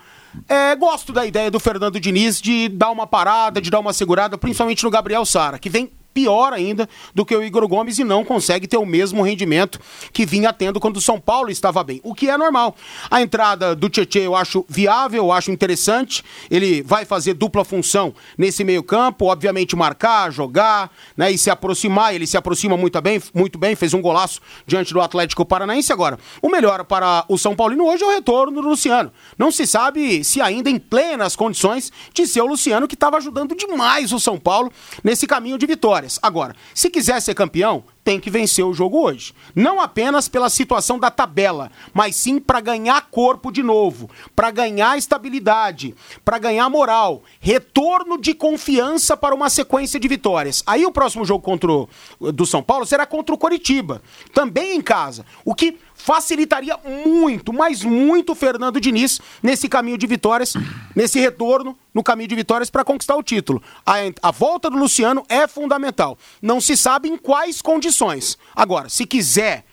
é, gosto da ideia do Fernando Diniz de dar uma parada, de dar uma segurada, principalmente no Gabriel Sara, que vem pior ainda do que o Igor Gomes e não consegue ter o mesmo rendimento que vinha tendo quando o São Paulo estava bem, o que é normal. A entrada do Tietchan eu acho viável, eu acho interessante, ele vai fazer dupla função nesse meio campo, obviamente marcar, jogar, né, e se aproximar, ele se aproxima muito bem, muito bem, fez um golaço diante do Atlético Paranaense agora. O melhor para o São Paulino hoje é o retorno do Luciano. Não se sabe se ainda em plenas condições de ser o Luciano que estava ajudando demais o São Paulo nesse caminho de vitória vitórias. Agora, se quiser ser campeão, tem que vencer o jogo hoje. Não apenas pela situação da tabela, mas sim para ganhar corpo de novo, para ganhar estabilidade, para ganhar moral, retorno de confiança para uma sequência de vitórias. Aí o próximo jogo contra o, do São Paulo será contra o Coritiba, também em casa. O que facilitaria muito, mas muito Fernando Diniz nesse caminho de vitórias, nesse retorno no caminho de vitórias para conquistar o título. A, a volta do Luciano é fundamental. Não se sabe em quais condições. Agora, se quiser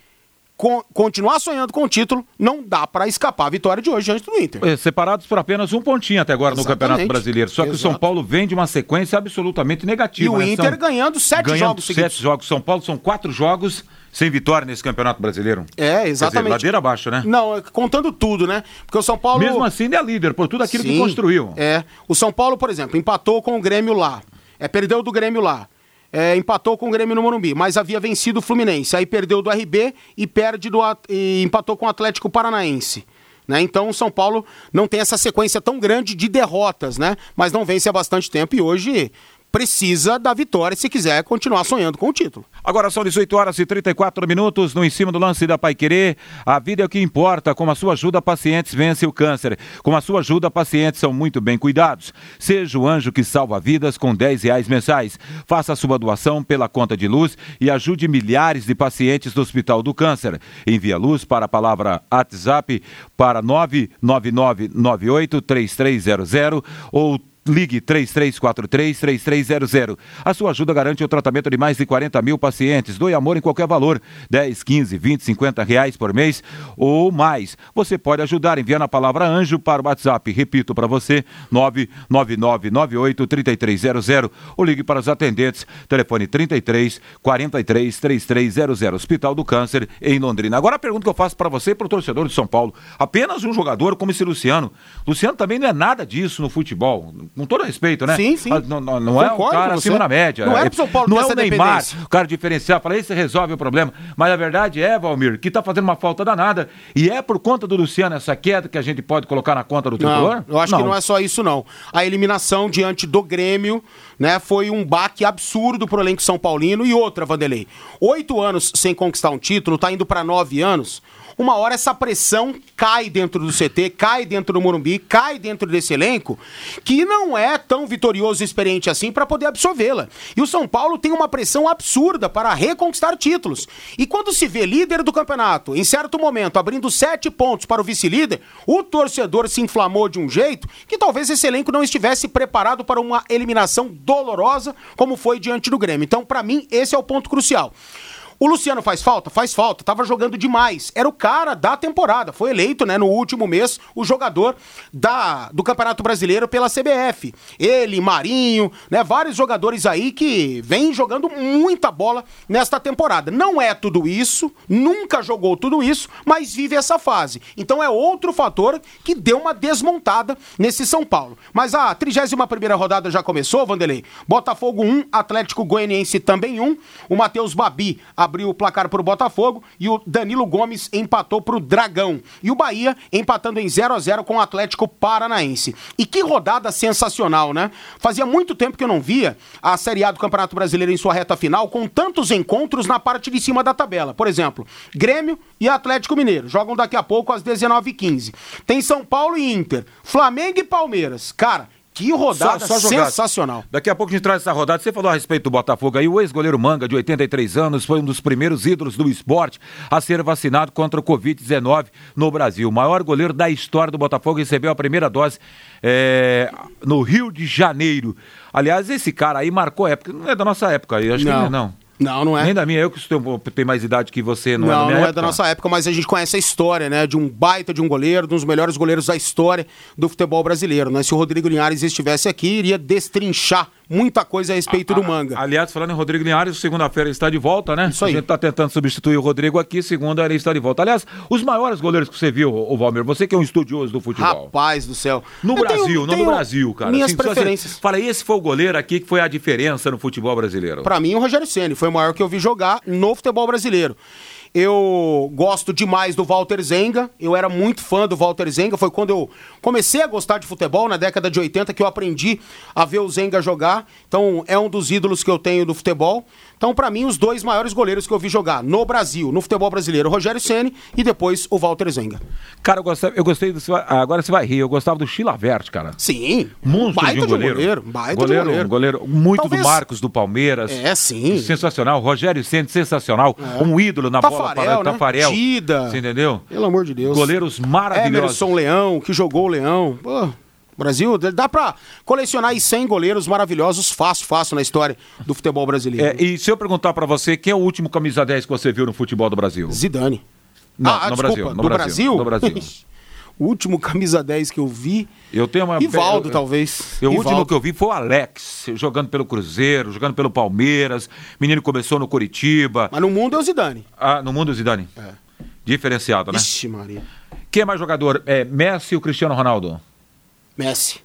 continuar sonhando com o título, não dá para escapar a vitória de hoje diante do Inter. É, separados por apenas um pontinho até agora Exatamente. no Campeonato Brasileiro. Só que Exato. o São Paulo vem de uma sequência absolutamente negativa. E o né? Inter são... ganhando sete ganhando jogos seguidos. Sete jogos. São Paulo são quatro jogos sem vitória nesse Campeonato Brasileiro. É, exatamente. Dizer, ladeira abaixo, né? Não, é, contando tudo, né? Porque o São Paulo. Mesmo assim, é líder por tudo aquilo Sim, que construiu. É. O São Paulo, por exemplo, empatou com o Grêmio lá. É, perdeu do Grêmio lá. É, empatou com o Grêmio no Morumbi, mas havia vencido o Fluminense. Aí perdeu do RB e perde do e empatou com o Atlético Paranaense. Né? Então o São Paulo não tem essa sequência tão grande de derrotas, né? Mas não vence há bastante tempo e hoje precisa da vitória se quiser continuar sonhando com o título. Agora são 18 horas e 34 minutos no em cima do lance da Pai Querer. A vida é o que importa. Com a sua ajuda, pacientes vencem o câncer. Com a sua ajuda, pacientes são muito bem cuidados. Seja o anjo que salva vidas com 10 reais mensais. Faça a sua doação pela conta de luz e ajude milhares de pacientes do Hospital do Câncer. Envie a luz para a palavra WhatsApp para 999983300 ou Ligue 3343-3300. A sua ajuda garante o tratamento de mais de 40 mil pacientes. Doe amor em qualquer valor. 10, 15, 20, 50 reais por mês ou mais. Você pode ajudar enviando a palavra anjo para o WhatsApp. Repito para você, 99998-3300. Ou ligue para os atendentes. Telefone 33 43 3300. Hospital do Câncer em Londrina. Agora a pergunta que eu faço para você e para o torcedor de São Paulo. Apenas um jogador como esse Luciano. Luciano também não é nada disso no futebol com todo respeito, né? Sim, sim. Não, não, não é um cara acima da média. Não é pro São Paulo Não é o Neymar, o cara diferencial, fala, esse resolve o problema. Mas a verdade é, Valmir, que tá fazendo uma falta danada. E é por conta do Luciano essa queda que a gente pode colocar na conta do tricolor? Eu acho não. que não é só isso, não. A eliminação diante do Grêmio, né, foi um baque absurdo pro elenco São Paulino. E outra, Vanderlei, oito anos sem conquistar um título, tá indo para nove anos uma hora essa pressão cai dentro do CT, cai dentro do Morumbi, cai dentro desse elenco, que não é tão vitorioso e experiente assim para poder absorvê-la. E o São Paulo tem uma pressão absurda para reconquistar títulos. E quando se vê líder do campeonato, em certo momento, abrindo sete pontos para o vice-líder, o torcedor se inflamou de um jeito que talvez esse elenco não estivesse preparado para uma eliminação dolorosa, como foi diante do Grêmio. Então, para mim, esse é o ponto crucial. O Luciano faz falta? Faz falta. Tava jogando demais. Era o cara da temporada. Foi eleito, né, no último mês, o jogador da, do Campeonato Brasileiro pela CBF. Ele, Marinho, né, vários jogadores aí que vêm jogando muita bola nesta temporada. Não é tudo isso, nunca jogou tudo isso, mas vive essa fase. Então é outro fator que deu uma desmontada nesse São Paulo. Mas a 31 primeira rodada já começou, Vanderlei. Botafogo 1, Atlético Goianiense também 1. O Matheus Babi, a abriu o placar para o Botafogo e o Danilo Gomes empatou para o Dragão. E o Bahia empatando em 0 a 0 com o Atlético Paranaense. E que rodada sensacional, né? Fazia muito tempo que eu não via a Série A do Campeonato Brasileiro em sua reta final com tantos encontros na parte de cima da tabela. Por exemplo, Grêmio e Atlético Mineiro jogam daqui a pouco às 19h15. Tem São Paulo e Inter, Flamengo e Palmeiras. Cara, que rodada só, só sensacional. Daqui a pouco a gente traz essa rodada. Você falou a respeito do Botafogo aí. O ex-goleiro Manga, de 83 anos, foi um dos primeiros ídolos do esporte a ser vacinado contra o Covid-19 no Brasil. O maior goleiro da história do Botafogo recebeu a primeira dose é, no Rio de Janeiro. Aliás, esse cara aí marcou época. Não é da nossa época aí, acho não. que não é, não. Não, não é. Nem da minha, eu que tenho, mais idade que você, não, não é da minha Não, época. é da nossa época, mas a gente conhece a história, né? De um baita de um goleiro, um dos melhores goleiros da história do futebol brasileiro, né? Se o Rodrigo Linhares estivesse aqui, iria destrinchar muita coisa a respeito a, do manga. Aliás, falando em Rodrigo Linhares, segunda-feira ele está de volta, né? Isso aí. A gente está tentando substituir o Rodrigo aqui, segunda ele está de volta. Aliás, os maiores goleiros que você viu, o Valmir, você que é um estudioso do futebol. Rapaz do céu. No Eu Brasil, tenho- não tenho no Brasil, cara. Minhas Assim, preferências. Você, fala, esse foi o goleiro aqui que foi a diferença no futebol brasileiro. Pra mim, o Rogério Ceni foi o maior que eu vi jogar no futebol brasileiro. Eu gosto demais do Walter Zenga. Eu era muito fã do Walter Zenga. Foi quando eu comecei a gostar de futebol, na década de 80, que eu aprendi a ver o Zenga jogar. Então, é um dos ídolos que eu tenho do futebol. Então, pra mim, os dois maiores goleiros que eu vi jogar no Brasil, no futebol brasileiro, o Rogério Ceni e depois o Walter Zenga. Cara, eu gostei, eu gostei do. Agora você vai rir, eu gostava do Chilavert, cara. Sim, Monstro baita de um goleiro. goleiro. Baita goleiro, de goleiro. goleiro muito Talvez- do Marcos do Palmeiras. É, sim. Sensacional. Rogério Ceni, sensacional. Um ídolo na bola Tafarel, para né? Tafarel. Dida. Você entendeu? Pelo amor de Deus. Goleiros maravilhosos. Emerson Leão, que jogou o Leão. Pô, Brasil, dá pra colecionar aí 100 goleiros maravilhosos fácil, fácil na história do futebol brasileiro. É, e se eu perguntar pra você, quem é o último camisa 10 que você viu no futebol do Brasil? Brasil. Não, ah, no desculpa, Brasil, no do Brasil, no Brasil. o último camisa 10 que eu vi, Eu tenho uma. Ivaldo, eu- talvez. eu- O último que eu vi foi o Alex, jogando pelo Cruzeiro, jogando pelo Palmeiras. Menino começou no Curitiba. Mas no mundo é o Zidane. Ah, no mundo, Zidane. Diferenciado, né? Ixi, Maria. Quem é mais jogador? É Messi ou Cristiano Ronaldo? Messi.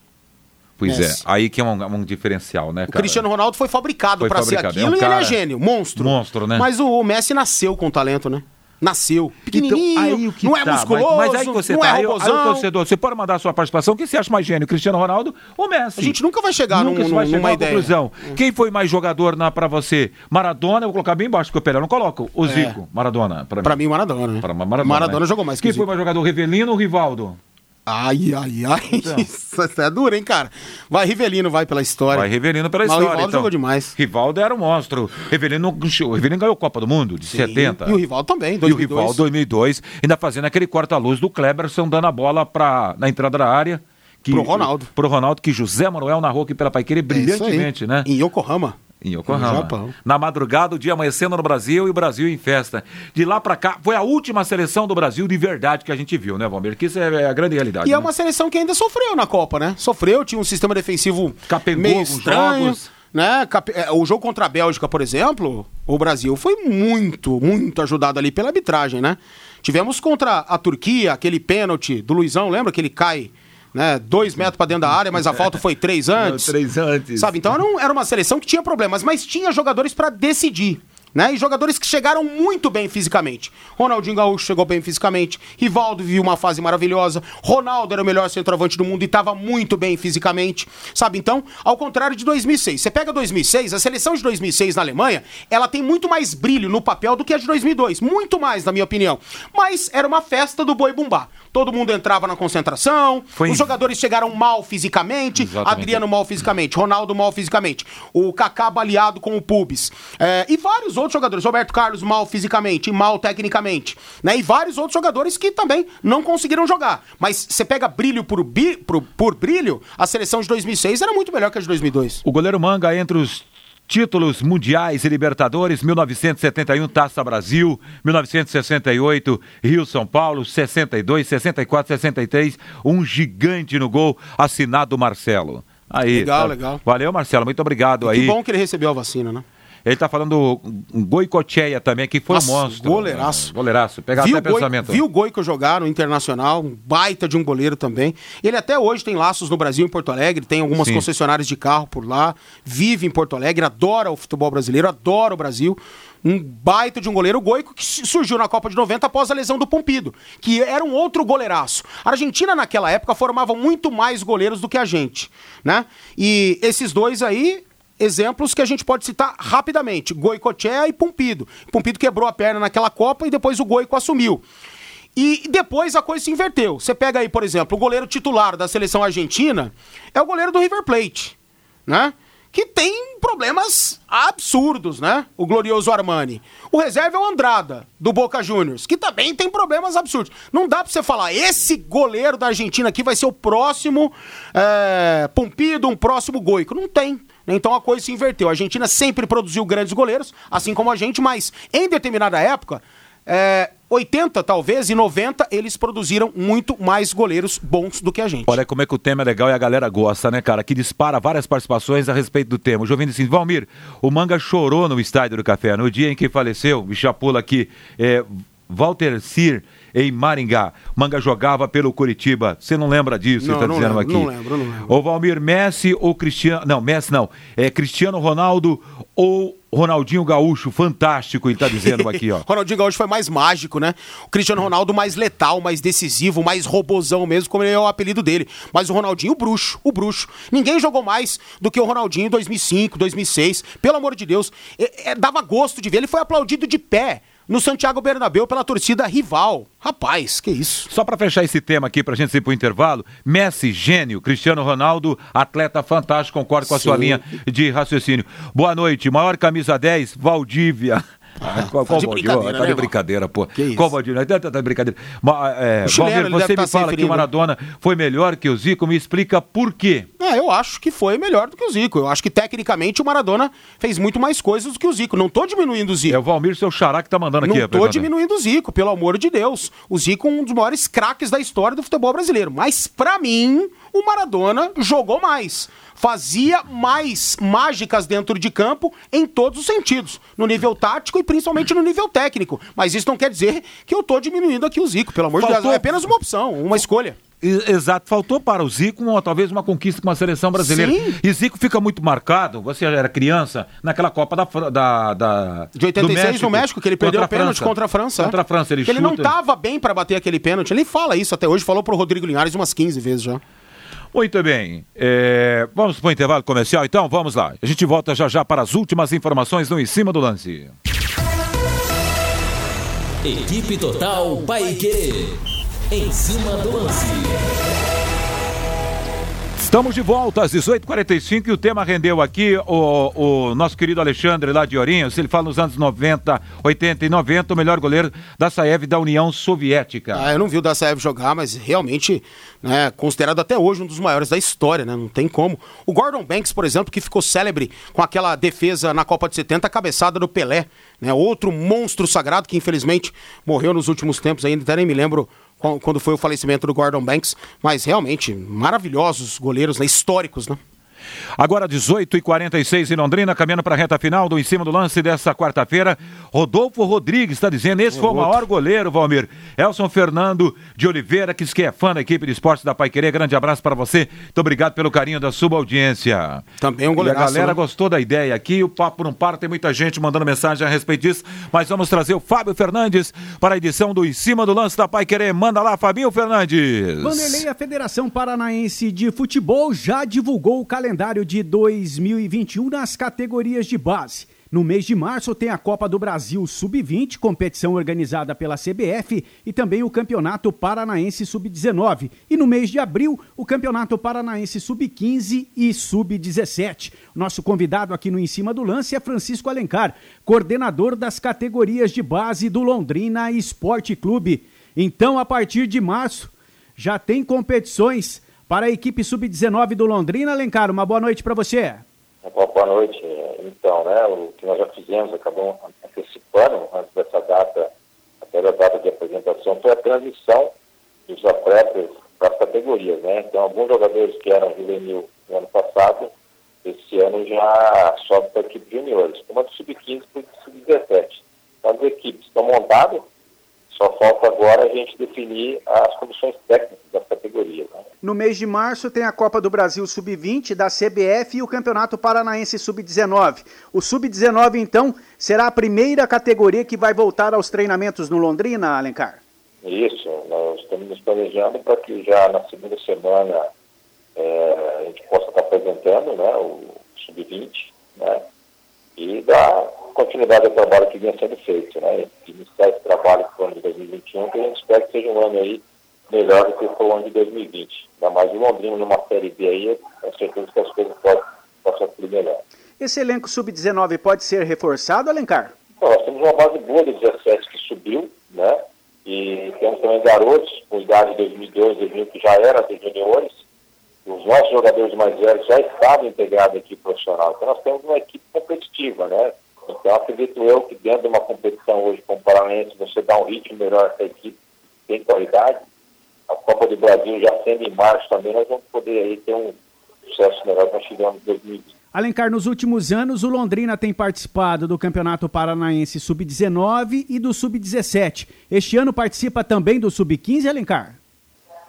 Pois Messi. é, aí que é um, um diferencial, né, O cara? Cristiano Ronaldo foi fabricado Foi pra fabricado, ser é um aquilo e cara- ele é gênio, monstro. Monstro, né? Mas o, o Messi nasceu com talento, né? Nasceu. Pequenininho, Então, aí o que não é tá, musculoso, mas, mas aí que você não tá, é aí, aí o robozão. torcedor, você pode mandar a sua participação, quem você acha mais gênio, Cristiano Ronaldo ou Messi? A gente nunca vai chegar Nunca num, vai chegar numa à ideia. conclusão. Quem foi mais jogador na, pra você? Maradona, eu vou colocar bem embaixo, porque o Pelé não coloco. O Zico, Maradona. Pra mim. É. Pra mim, Maradona, né? Pra Maradona, né? jogou mais que Quem o foi mais jogador, Rivelino ou Rivaldo? Ai, ai, ai. Então. Isso é duro, hein, cara? Vai, Rivelino, vai pela história. Vai Rivelino pela Mas o história. Rivaldo então. jogou demais. Rivaldo era um monstro. Rivelino, o Rivelino ganhou a Copa do Mundo de 70. E o Rivaldo também, E o 2002. Rivaldo 2002, ainda fazendo aquele corta-luz do Kleberson, dando a bola pra, na entrada da área. Que, Pro Ronaldo. Pro Ronaldo, que José Manuel narrou aqui pela Paiqueira É brilhantemente, né? Em Yokohama. Em Yokohama. No Japão. Na madrugada, o dia amanhecendo no Brasil e o Brasil em festa. De lá pra cá, foi a última seleção do Brasil de verdade que a gente viu, né, Valmir? Que isso é a grande realidade. E é né? uma seleção que ainda sofreu na Copa, né? Sofreu, tinha um sistema defensivo Capengou meio estranho. jogos. Né? É, O jogo contra a Bélgica, por exemplo, o Brasil foi muito, muito ajudado ali pela arbitragem, né? Tivemos contra a Turquia aquele pênalti do Luizão, lembra que ele cai né, dois metros pra dentro da área, mas a falta foi três antes. três antes. Sabe? Então era, um- era uma seleção que tinha problemas, mas tinha jogadores pra decidir. Né? E jogadores que chegaram muito bem fisicamente. Ronaldinho Gaúcho chegou bem fisicamente, Rivaldo viu uma fase maravilhosa, Ronaldo era o melhor centroavante do mundo e estava muito bem fisicamente, sabe? Então, ao contrário de 2006. Você pega 2006, a seleção de 2006 na Alemanha, ela tem muito mais brilho no papel do que a de 2002, muito mais, na minha opinião. Mas era uma festa do boi bumbá. Todo mundo entrava na concentração, Foi... os jogadores chegaram mal fisicamente, Exatamente. Adriano mal fisicamente, Ronaldo mal fisicamente, o Kaká baleado com o pubis. É, e vários outros jogadores, Roberto Carlos mal fisicamente e mal tecnicamente. Né? E vários outros jogadores que também não conseguiram jogar. Mas você pega brilho por, bi, por, por brilho, a seleção de 2006 era muito melhor que a de 2002. O goleiro Manga entre os Títulos mundiais e Libertadores, 1971 Taça Brasil, 1968 Rio São Paulo, 62, 64, 63, um gigante no gol, assinado Marcelo. Aí, legal, tá... legal. Valeu, Marcelo, muito obrigado e aí. Que bom que ele recebeu a vacina, né? Ele tá falando Goicocheia também, que foi Nossa, um monstro. Goleiraço. É, goleiraço. Pegar até Goi, pensamento. Viu o Goico jogar no Internacional, um baita de um goleiro também. Ele até hoje tem laços no Brasil, em Porto Alegre, tem algumas Sim. concessionárias de carro por lá, vive em Porto Alegre, adora o futebol brasileiro, adora o Brasil um baita de um goleiro, Goico, que surgiu na Copa de 90 após a lesão do Pompido, que era um outro goleiraço. A Argentina, naquela época, formava muito mais goleiros do que a gente, né? E esses dois aí exemplos que a gente pode citar rapidamente: Goicoechea e Pumpido. Pumpido quebrou a perna naquela Copa e depois o Goico assumiu. E depois a coisa se inverteu. Você pega aí, por exemplo, o goleiro titular da seleção argentina é o goleiro do River Plate, né? Que tem problemas absurdos, né? O glorioso Armani. O reserva é o Andrada, do Boca Juniors, que também tem problemas absurdos. Não dá pra você falar, esse goleiro da Argentina aqui vai ser o próximo é, Pompido, um próximo Goico. Não tem. Então a coisa se inverteu. A Argentina sempre produziu grandes goleiros, assim como a gente, mas em determinada época, é, 80 talvez e 90 eles produziram muito mais goleiros bons do que a gente. Olha como é que o tema é legal e a galera gosta, né, cara? Que dispara várias participações a respeito do tema. O Jovem disse, Valmir, o Manga chorou no estádio do Café no dia em que faleceu, bichapula aqui, é, Walter Sir em Maringá. Manga jogava pelo Curitiba. Você não lembra disso? Não, está dizendo lembro, aqui. Não lembro, não lembro. O Valmir Messi ou Cristiano. Não, Messi não. É Cristiano Ronaldo ou Ronaldinho Gaúcho, fantástico, ele tá dizendo aqui, ó. Ronaldinho Gaúcho foi mais mágico, né? O Cristiano Ronaldo mais letal, mais decisivo, mais robozão mesmo, como é o apelido dele. Mas o Ronaldinho, o bruxo, o bruxo. Ninguém jogou mais do que o Ronaldinho em 2005, 2006. Pelo amor de Deus, é, é, dava gosto de ver. Ele foi aplaudido de pé no Santiago Bernabéu pela torcida rival. Rapaz, que isso. Só para fechar esse tema aqui, pra gente ir pro intervalo, Messi, gênio, Cristiano Ronaldo, atleta fantástico, concordo com a Sim. sua linha de raciocínio. Boa noite, maior camisa 10, Valdívia. Ah, qual, qual de brincadeira, tá de brincadeira, pô. Que isso? Qual Valdir? Tá, tá, de brincadeira. Mas, é, Valdir, você me tá fala que o Maradona foi melhor que o Zico, me explica por quê. Ah, eu acho que foi melhor do que o Zico. Eu acho que tecnicamente o Maradona fez muito mais coisas do que o Zico. Não tô diminuindo o Zico. É o Valmir, seu xará, que tá mandando aqui. Não tô diminuindo o Zico, pelo amor de Deus. O Zico é um dos maiores craques da história do futebol brasileiro. Mas, para mim, o Maradona jogou mais fazia mais mágicas dentro de campo em todos os sentidos, no nível tático e principalmente no nível técnico. Mas isso não quer dizer que eu estou diminuindo aqui o Zico, pelo amor Faltou... de Deus. É apenas uma opção, uma escolha. Exato, faltou para o Zico uma, talvez uma conquista com a seleção brasileira. Sim. E Zico fica muito marcado, você era criança, naquela Copa da. da, da de 86 México, no México, que ele perdeu o pênalti contra a França. Contra a França, ele, ele não estava bem para bater aquele pênalti. Ele fala isso até hoje, falou para o Rodrigo Linhares umas 15 vezes já. Muito bem. É, vamos para o intervalo comercial, então? Vamos lá. A gente volta já já para as últimas informações no Em Cima do Lance. Equipe Total Paique. Em cima do lance. Estamos de volta às 18h45 e o tema rendeu aqui o, o nosso querido Alexandre lá de Ourinhos. Ele fala nos anos 90, 80 e 90, o melhor goleiro da Saev da União Soviética. Ah, eu não vi o da Saev jogar, mas realmente né, considerado até hoje um dos maiores da história, né? Não tem como. O Gordon Banks, por exemplo, que ficou célebre com aquela defesa na Copa de 70, a cabeçada do Pelé, né? Outro monstro sagrado que infelizmente morreu nos últimos tempos ainda, até nem me lembro quando foi o falecimento do Gordon Banks, mas realmente maravilhosos goleiros, né, históricos, né? Agora 18 e 46 em Londrina, caminhando para a reta final do em cima do lance dessa quarta-feira. Rodolfo Rodrigues está dizendo: esse foi o maior goleiro, Valmir. Elson Fernando de Oliveira, que é fã da equipe de esportes da Pai Querer. Grande abraço para você. Muito obrigado pelo carinho da sua audiência. Também um goleiro. A galera né? gostou da ideia aqui. O papo não para, tem muita gente mandando mensagem a respeito disso. Mas vamos trazer o Fábio Fernandes para a edição do Em Cima do Lance da Pai Querer. Manda lá, Fabinho Fernandes. Vanderlei, a Federação Paranaense de Futebol já divulgou o calendário de 2021 nas categorias de base. No mês de março tem a Copa do Brasil Sub-20, competição organizada pela CBF, e também o Campeonato Paranaense Sub-19. E no mês de abril, o Campeonato Paranaense Sub-15 e Sub-17. Nosso convidado aqui no Em Cima do Lance é Francisco Alencar, coordenador das categorias de base do Londrina Esporte Clube. Então, a partir de março, já tem competições para a equipe Sub-19 do Londrina. Alencar, uma boa noite para você. Boa noite. Então, né, o que nós já fizemos, acabamos antecipando antes dessa data, até a data de apresentação, foi a transição dos atletas para as categorias, né? Então, alguns jogadores que eram juvenil no ano passado, esse ano já sobe para a equipe juniores, como a do sub-15 para o sub-17. Então, as equipes estão montadas, só falta agora a gente definir as condições técnicas das categorias. Né? No mês de março tem a Copa do Brasil Sub-20 da CBF e o Campeonato Paranaense Sub-19. O Sub-19, então, será a primeira categoria que vai voltar aos treinamentos no Londrina, Alencar? Isso, nós estamos nos planejando para que já na segunda semana é, a gente possa estar apresentando né, o Sub-20 né, e dar continuidade ao trabalho que vinha sendo feito, né? Iniciar esse trabalho para o ano de 2021, que a gente espera que seja um ano aí melhor do que foi o ano de 2020. Ainda mais o Londrina numa Série B aí, com certeza que as coisas podem, possam fluir melhor. Esse elenco sub-19 pode ser reforçado, Alencar? Nós temos uma base boa de 17 que subiu, né? E temos também garotos com idade de 2012, 2000 que já eram de juniores. Os nossos jogadores mais velhos já estavam integrados aqui profissional. Então nós temos uma equipe competitiva, né? Então, acredito eu que dentro de uma competição hoje com o Paranaense, você dá um ritmo melhor a essa equipe, tem qualidade. A Copa do Brasil já sendo em março também, nós vamos poder aí ter um sucesso melhor que nós tivemos em 2020. Alencar, nos últimos anos, o Londrina tem participado do Campeonato Paranaense Sub-19 e do Sub-17. Este ano participa também do Sub-15, Alencar?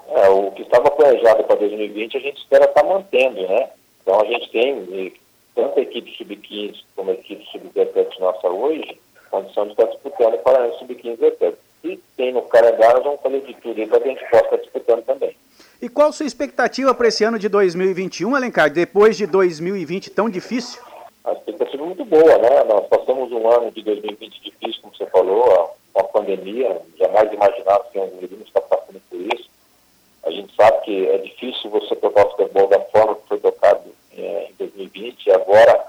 É, o que estava planejado para 2020 a gente espera estar tá mantendo, né? Então a gente tem tanto a equipe sub-15 como a equipe sub-17 nossa hoje, condição de estar disputando para a sub-15 e 17. E tem no calendário, vamos fazer de tudo para que a gente possa estar disputando também. E qual a sua expectativa para esse ano de 2021, Alencar, depois de 2020 tão difícil? A expectativa é muito boa, né? Nós passamos um ano de 2020 difícil, como você falou, com a pandemia, jamais imaginava que um mundo está passando por isso. A gente sabe que é difícil você tocar o futebol da forma que foi tocado é, em 2020 e agora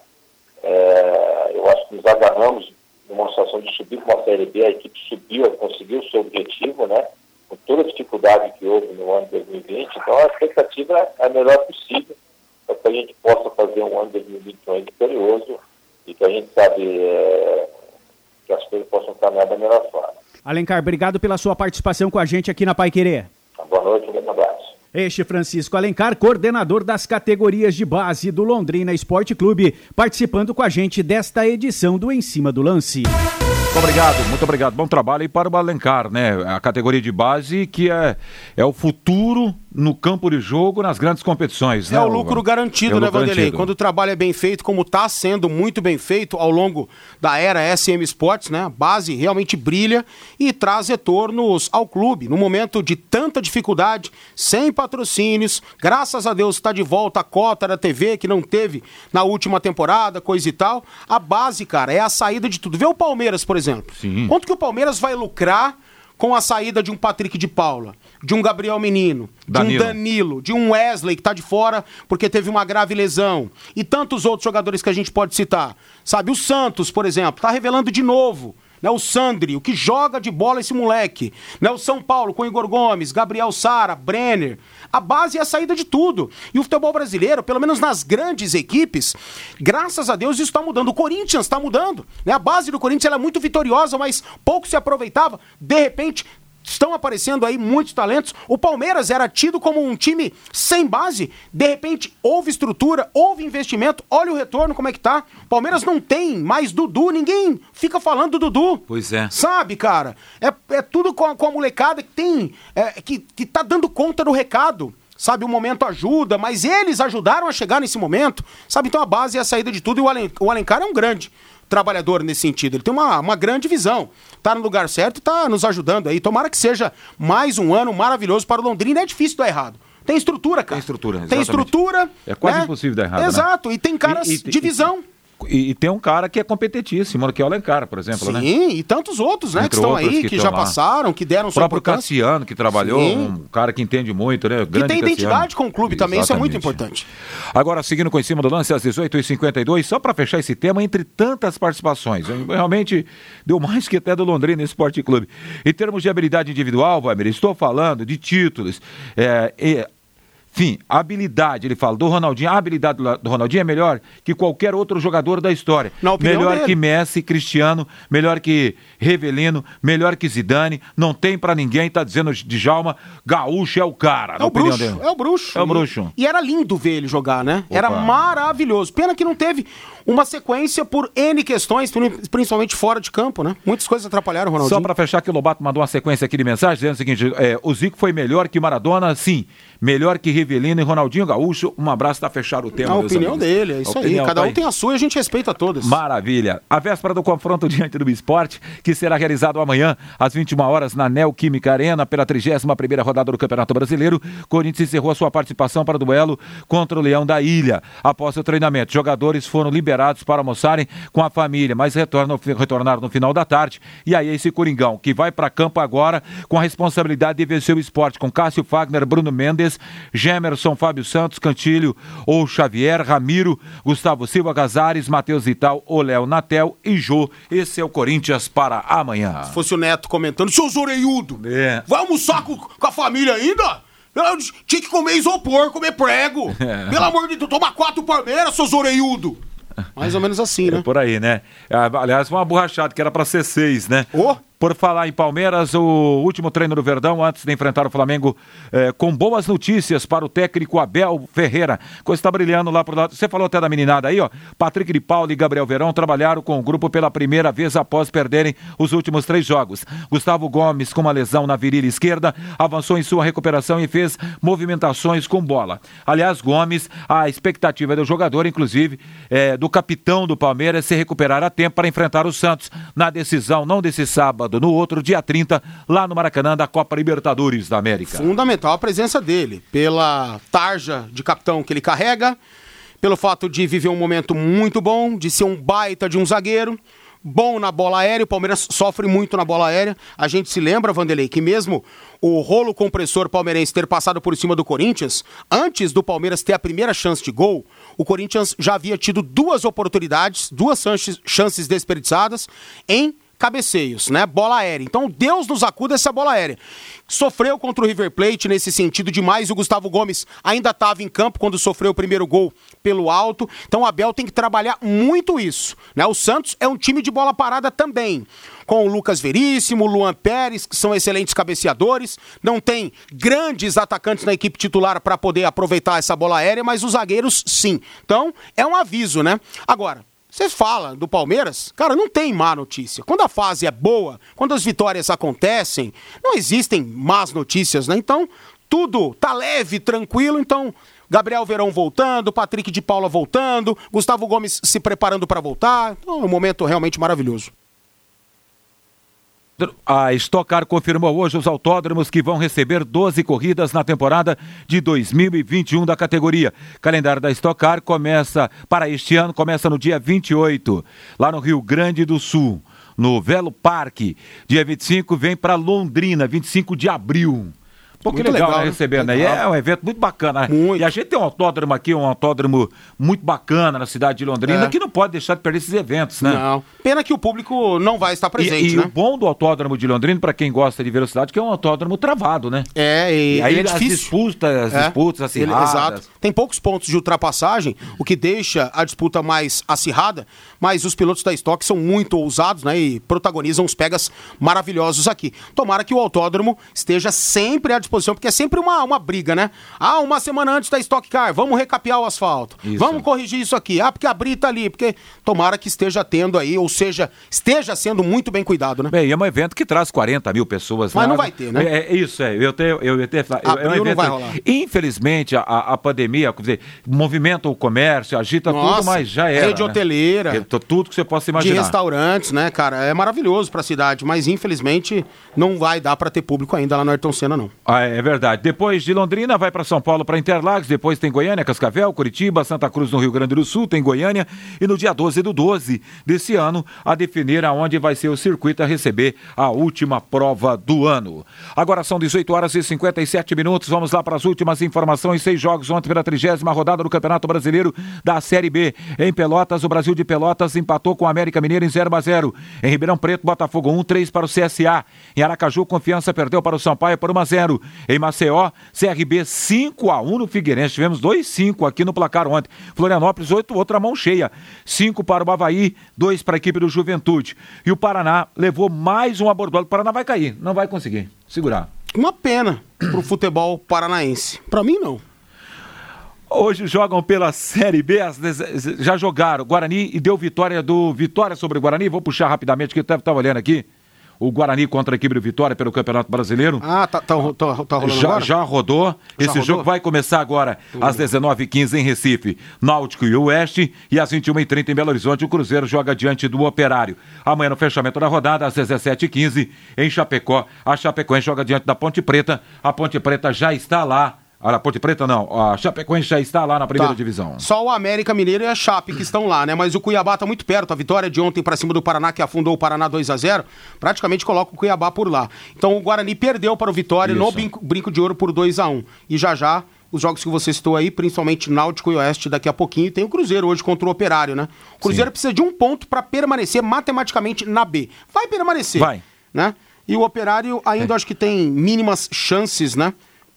é, eu acho que nos agarramos numa situação de subir para uma Série B, a equipe subiu, conseguiu o seu objetivo, né? Com toda a dificuldade que houve no ano de 2020. Então a expectativa é a melhor possível para que a gente possa fazer um ano de 2021 vitorioso e que a gente sabe é, que as coisas possam caminhar da melhor forma. Alencar, obrigado pela sua participação com a gente aqui na Pai Querer. Boa noite, abraço. Este Francisco Alencar, coordenador das categorias de base do Londrina Esporte Clube, participando com a gente desta edição do Em Cima do Lance. Muito obrigado, muito obrigado. Bom trabalho aí para o Alencar, né? A categoria de base que é, é o futuro no campo de jogo nas grandes competições. É né, o lucro garantido, é o né, Vanderlei? Garantido. Quando o trabalho é bem feito, como está sendo muito bem feito ao longo da era SM Sports, né? A base realmente brilha e traz retornos ao clube. No momento de tanta dificuldade, sem patrocínios, graças a Deus está de volta a cota da TV que não teve na última temporada, coisa e tal. A base, cara, é a saída de tudo. Vê o Palmeiras, por exemplo. Sim. Quanto que o Palmeiras vai lucrar com a saída de um Patrick de Paula? de um Gabriel Menino, Danilo. de um Danilo, de um Wesley que está de fora porque teve uma grave lesão e tantos outros jogadores que a gente pode citar. Sabe, o Santos, por exemplo, está revelando de novo né, o Sandri, o que joga de bola esse moleque. Né, o São Paulo com Igor Gomes, Gabriel Sara, Brenner. A base é a saída de tudo. E o futebol brasileiro, pelo menos nas grandes equipes, graças a Deus isso está mudando. O Corinthians está mudando. Né? A base do Corinthians é muito vitoriosa, mas pouco se aproveitava. De repente, estão aparecendo aí muitos talentos. O Palmeiras era tido como um time sem base. De repente, houve estrutura, houve investimento. Olha o retorno, como é que tá. Palmeiras não tem mais Dudu, ninguém fica falando do Dudu. Pois é. Sabe, cara? É, é tudo com a, com a molecada que tem. É, que, que tá dando conta do recado. Sabe, o momento ajuda, mas eles ajudaram a chegar nesse momento. Sabe, então a base é a saída de tudo e o, Alen, o Alencar é um grande trabalhador nesse sentido. Ele tem uma, uma grande visão. Tá no lugar certo e tá nos ajudando aí. Tomara que seja mais um ano maravilhoso para o Londrina. É difícil dar errado. Tem estrutura, cara. Tem estrutura, Tem exatamente. estrutura. É quase né? impossível dar errado, né? Exato. E tem caras E- e- de visão. E, e tem um cara que é competentíssimo, que é o Alencar, por exemplo, Sim, né? e tantos outros, né, Entre que estão aí, que que, já lá. passaram, que deram O próprio. Cassiano, que trabalhou, Sim. um cara que entende muito, né? Que Grande tem identidade Cassiano. com o clube também, isso é muito Exatamente. importante. Agora, seguindo com em cima do lance às 18h52, só para fechar esse tema, entre tantas participações, realmente deu mais que até do Londrina Esporte Clube. Em termos de habilidade individual, Weber, estou falando de títulos, é, é, enfim, habilidade, ele fala, do Ronaldinho, a habilidade do Ronaldinho é melhor que qualquer outro jogador da história. Melhor dele. que Messi, Cristiano, melhor que Revelino, melhor que Zidane, não tem pra ninguém, tá dizendo Djalma, Gaúcho é o cara, É o bruxo, dele. é o bruxo. É o bruxo. E era lindo ver ele jogar, né? Era Opa. maravilhoso. Pena que não teve uma sequência por N questões, pri- principalmente fora de campo, né? Muitas coisas atrapalharam o Ronaldinho. Só pra fechar que o Lobato mandou uma sequência aqui de mensagem dizendo o seguinte: é, o Zico foi melhor que Maradona, sim. Melhor que Rivelino e Ronaldinho Gaúcho. Um abraço, tá fechado o tema. A opinião amigos. dele, é isso aí. Cada tá um tem a sua e a gente respeita todas. Maravilha. A véspera do confronto diante do esporte, que será realizado amanhã, às 21 horas, na Neoquímica Arena, pela 31 rodada do Campeonato Brasileiro. Corinthians encerrou a sua participação para o duelo contra o Leão da Ilha. Após o treinamento, jogadores foram liberados para almoçarem com a família, mas retornam, retornaram no final da tarde. E aí, esse Coringão, que vai para campo agora com a responsabilidade de vencer o esporte, com Cássio Fagner, Bruno Mendes, Gemerson, Fábio Santos, Cantilho ou Xavier, Ramiro, Gustavo Silva Casares, Matheus Vital, Oléo Natel e Jô. Esse é o Corinthians para amanhã. Se fosse o Neto comentando, seu Zoreiudo, É. vai almoçar com, com a família ainda? Eu tinha que comer isopor, comer prego. É. Pelo amor de Deus, toma quatro Palmeiras, seu Zoreiudo. Mais ou menos assim, É né? por aí, né? Ah, Aliás, foi uma borrachada que era para ser seis, né? Ô. Por falar em Palmeiras, o último treino do Verdão, antes de enfrentar o Flamengo, eh, com boas notícias para o técnico Abel Ferreira. Coisa está brilhando lá pro lado. Você falou até da meninada aí, ó. Patrick de Paula e Gabriel Verão trabalharam com o grupo pela primeira vez após perderem os últimos três jogos. Gustavo Gomes, com uma lesão na virilha esquerda, avançou em sua recuperação e fez movimentações com bola. Aliás, Gomes, a expectativa do jogador, inclusive, é, do capitão do Palmeiras, se recuperar a tempo para enfrentar o Santos na decisão, não desse sábado, no outro, dia 30, lá no Maracanã, da Copa Libertadores da América. Fundamental a presença dele, pela tarja de capitão que ele carrega, pelo fato de viver um momento muito bom, de ser um baita de um zagueiro, bom na bola aérea, o Palmeiras sofre muito na bola aérea. A gente se lembra, Vanderlei, que mesmo o rolo compressor palmeirense ter passado por cima do Corinthians, antes do Palmeiras ter a primeira chance de gol, o Corinthians já havia tido duas oportunidades, duas chances, chances desperdiçadas em cabeceios, né? Bola aérea. Então, Deus nos acuda essa bola aérea. Sofreu contra o River Plate nesse sentido demais. O Gustavo Gomes ainda estava em campo quando sofreu o primeiro gol pelo alto. Então, o Abel tem que trabalhar muito isso, né? O Santos é um time de bola parada também. Com o Lucas Veríssimo, o Luan Pérez, que são excelentes cabeceadores. Não tem grandes atacantes na equipe titular para poder aproveitar essa bola aérea, mas os zagueiros sim. Então, é um aviso, né? Agora, você fala do Palmeiras, cara, não tem má notícia. Quando a fase é boa, quando as vitórias acontecem, não existem más notícias, né? Então, tudo tá leve, tranquilo. Então, Gabriel Verão voltando, Patrick de Paula voltando, Gustavo Gomes se preparando para voltar. Então, é um momento realmente maravilhoso. A Stock Car confirmou hoje os autódromos que vão receber 12 corridas na temporada de 2021 da categoria. O calendário da Stock Car começa para este ano, começa no dia 28, lá no Rio Grande do Sul, no Velo Parque. Dia 25 vem para Londrina, 25 de abril. Pô, que legal, legal né? recebendo aí. É um evento muito bacana. Muito. E a gente tem um autódromo aqui, um autódromo muito bacana na cidade de Londrina, é. que não pode deixar de perder esses eventos, né? Não. Pena que o público não vai estar presente, e, e né? o bom do autódromo de Londrina, para quem gosta de velocidade, que é um autódromo travado, né? É, e, e aí é as disputas, as é. disputas acirradas. Ele, exato. Tem poucos pontos de ultrapassagem, o que deixa a disputa mais acirrada, mas os pilotos da Stock são muito ousados, né? E protagonizam os pegas maravilhosos aqui. Tomara que o autódromo esteja sempre à disposição, porque é sempre uma, uma briga, né? Ah, uma semana antes da Stock Car, vamos recapear o asfalto. Isso. Vamos corrigir isso aqui. Ah, porque a Brita tá ali, porque tomara que esteja tendo aí, ou seja, esteja sendo muito bem cuidado, né? Bem, é um evento que traz 40 mil pessoas. Mas lá. não vai ter, né? É, é isso, é. Eu tenho, eu, eu tenho, é um evento, não vai rolar. Infelizmente, a, a pandemia, quer dizer, movimenta o comércio, agita Nossa, tudo, mas já era. Rede né? hoteleira. Tudo que você possa imaginar. De restaurantes, né, cara? É maravilhoso pra cidade, mas infelizmente não vai dar para ter público ainda lá no Ayrton Senna, não. Ah, é verdade. Depois de Londrina, vai para São Paulo para Interlagos, depois tem Goiânia, Cascavel, Curitiba, Santa Cruz no Rio Grande do Sul, tem Goiânia, e no dia 12 do 12 desse ano, a definir aonde vai ser o circuito a receber a última prova do ano. Agora são 18 horas e 57 minutos, vamos lá para as últimas informações, seis jogos ontem pela trigésima rodada do Campeonato Brasileiro da Série B. Em Pelotas, o Brasil de Pelotas empatou com o América Mineiro em 0 a 0. Em Ribeirão Preto, Botafogo 1, 3 para o CSA. Em Aracaju, Confiança perdeu para o Sampaio por 1 a 0. Em Maceió, CRB 5 a 1 no Figueirense. Tivemos 2 5 aqui no placar ontem. Florianópolis 8, outra mão cheia. 5 para o Bavaí, 2 para a equipe do Juventude. E o Paraná levou mais um abordoado. O Paraná vai cair, não vai conseguir segurar. Uma pena pro futebol paranaense. Para mim não. Hoje jogam pela Série B, já jogaram Guarani e deu vitória do Vitória sobre o Guarani. Vou puxar rapidamente que eu estava olhando aqui o Guarani contra a equipe do Vitória pelo Campeonato Brasileiro. Ah, tá, tá, tá, tá rolando já, agora? Já rodou. Já Esse rodou? jogo vai começar agora às 19h15 em Recife, Náutico e Oeste, e às 21h30 em Belo Horizonte, o Cruzeiro joga diante do Operário. Amanhã no fechamento da rodada, às 17h15 em Chapecó, a Chapecoense joga diante da Ponte Preta, a Ponte Preta já está lá a Ponte Preta não, a Chapecoense já está lá na primeira tá. divisão. Só o América Mineiro e a Chape que estão lá, né? Mas o Cuiabá está muito perto. A vitória de ontem para cima do Paraná, que afundou o Paraná 2 a 0 praticamente coloca o Cuiabá por lá. Então o Guarani perdeu para o Vitória Isso. no brinco, brinco de ouro por 2 a 1 E já já os jogos que você citou aí, principalmente Náutico e Oeste daqui a pouquinho, tem o Cruzeiro hoje contra o Operário, né? O Cruzeiro Sim. precisa de um ponto para permanecer matematicamente na B. Vai permanecer. Vai. Né? E o Operário ainda é. acho que tem mínimas chances, né?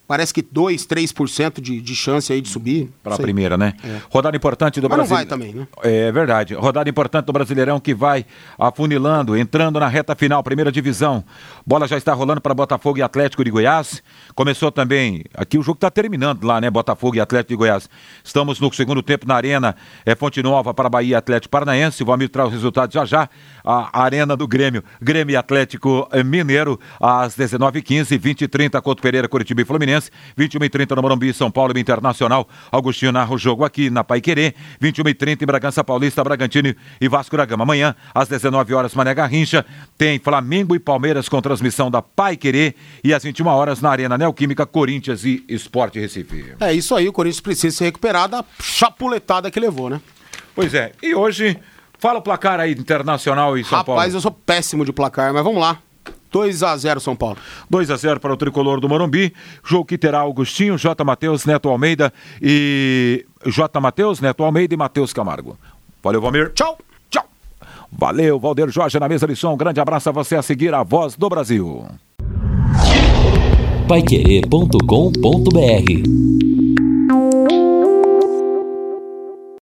Parece que 2, 3% de, de chance aí de subir. Para a primeira, né? É. Rodada importante do Brasil. Mas não vai também, né? É verdade. Rodada importante do Brasileirão que vai afunilando, entrando na reta final, primeira divisão. Bola já está rolando para Botafogo e Atlético de Goiás. Começou também, aqui o jogo está terminando lá, né? Botafogo e Atlético de Goiás. Estamos no segundo tempo na Arena é Fonte Nova para Bahia Atlético Paranaense. O amigo traz os resultados já já. A Arena do Grêmio, Grêmio Atlético Mineiro, às 19h15, 20 h 30 Couto Pereira, Curitiba e Fluminense. 21 h 30 no Morumbi, São Paulo e Internacional. Augustinho narra o jogo aqui na Pai Querer. 21 h 30 em Bragança Paulista, Bragantino e Vasco da Gama. Amanhã, às 19 horas, Mané Garrincha, tem Flamengo e Palmeiras com transmissão da Pai Querer. E às 21 horas, na Arena Neoquímica, Corinthians e Esporte Recife. É isso aí, o Corinthians precisa se recuperar da chapuletada que levou, né? Pois é, e hoje, fala o placar aí internacional e São Rapaz, Paulo. Rapaz, eu sou péssimo de placar, mas vamos lá. 2 a 0 São Paulo. 2 a 0 para o tricolor do Morumbi. Jogo que terá Augustinho, J. Matheus, Neto Almeida e J. Matheus, Neto Almeida e Matheus Camargo. Valeu, Valmir. Tchau. Tchau. Valeu, Valdeir Jorge na mesa de som. Um grande abraço a você a seguir a voz do Brasil. Paiquerê.com.br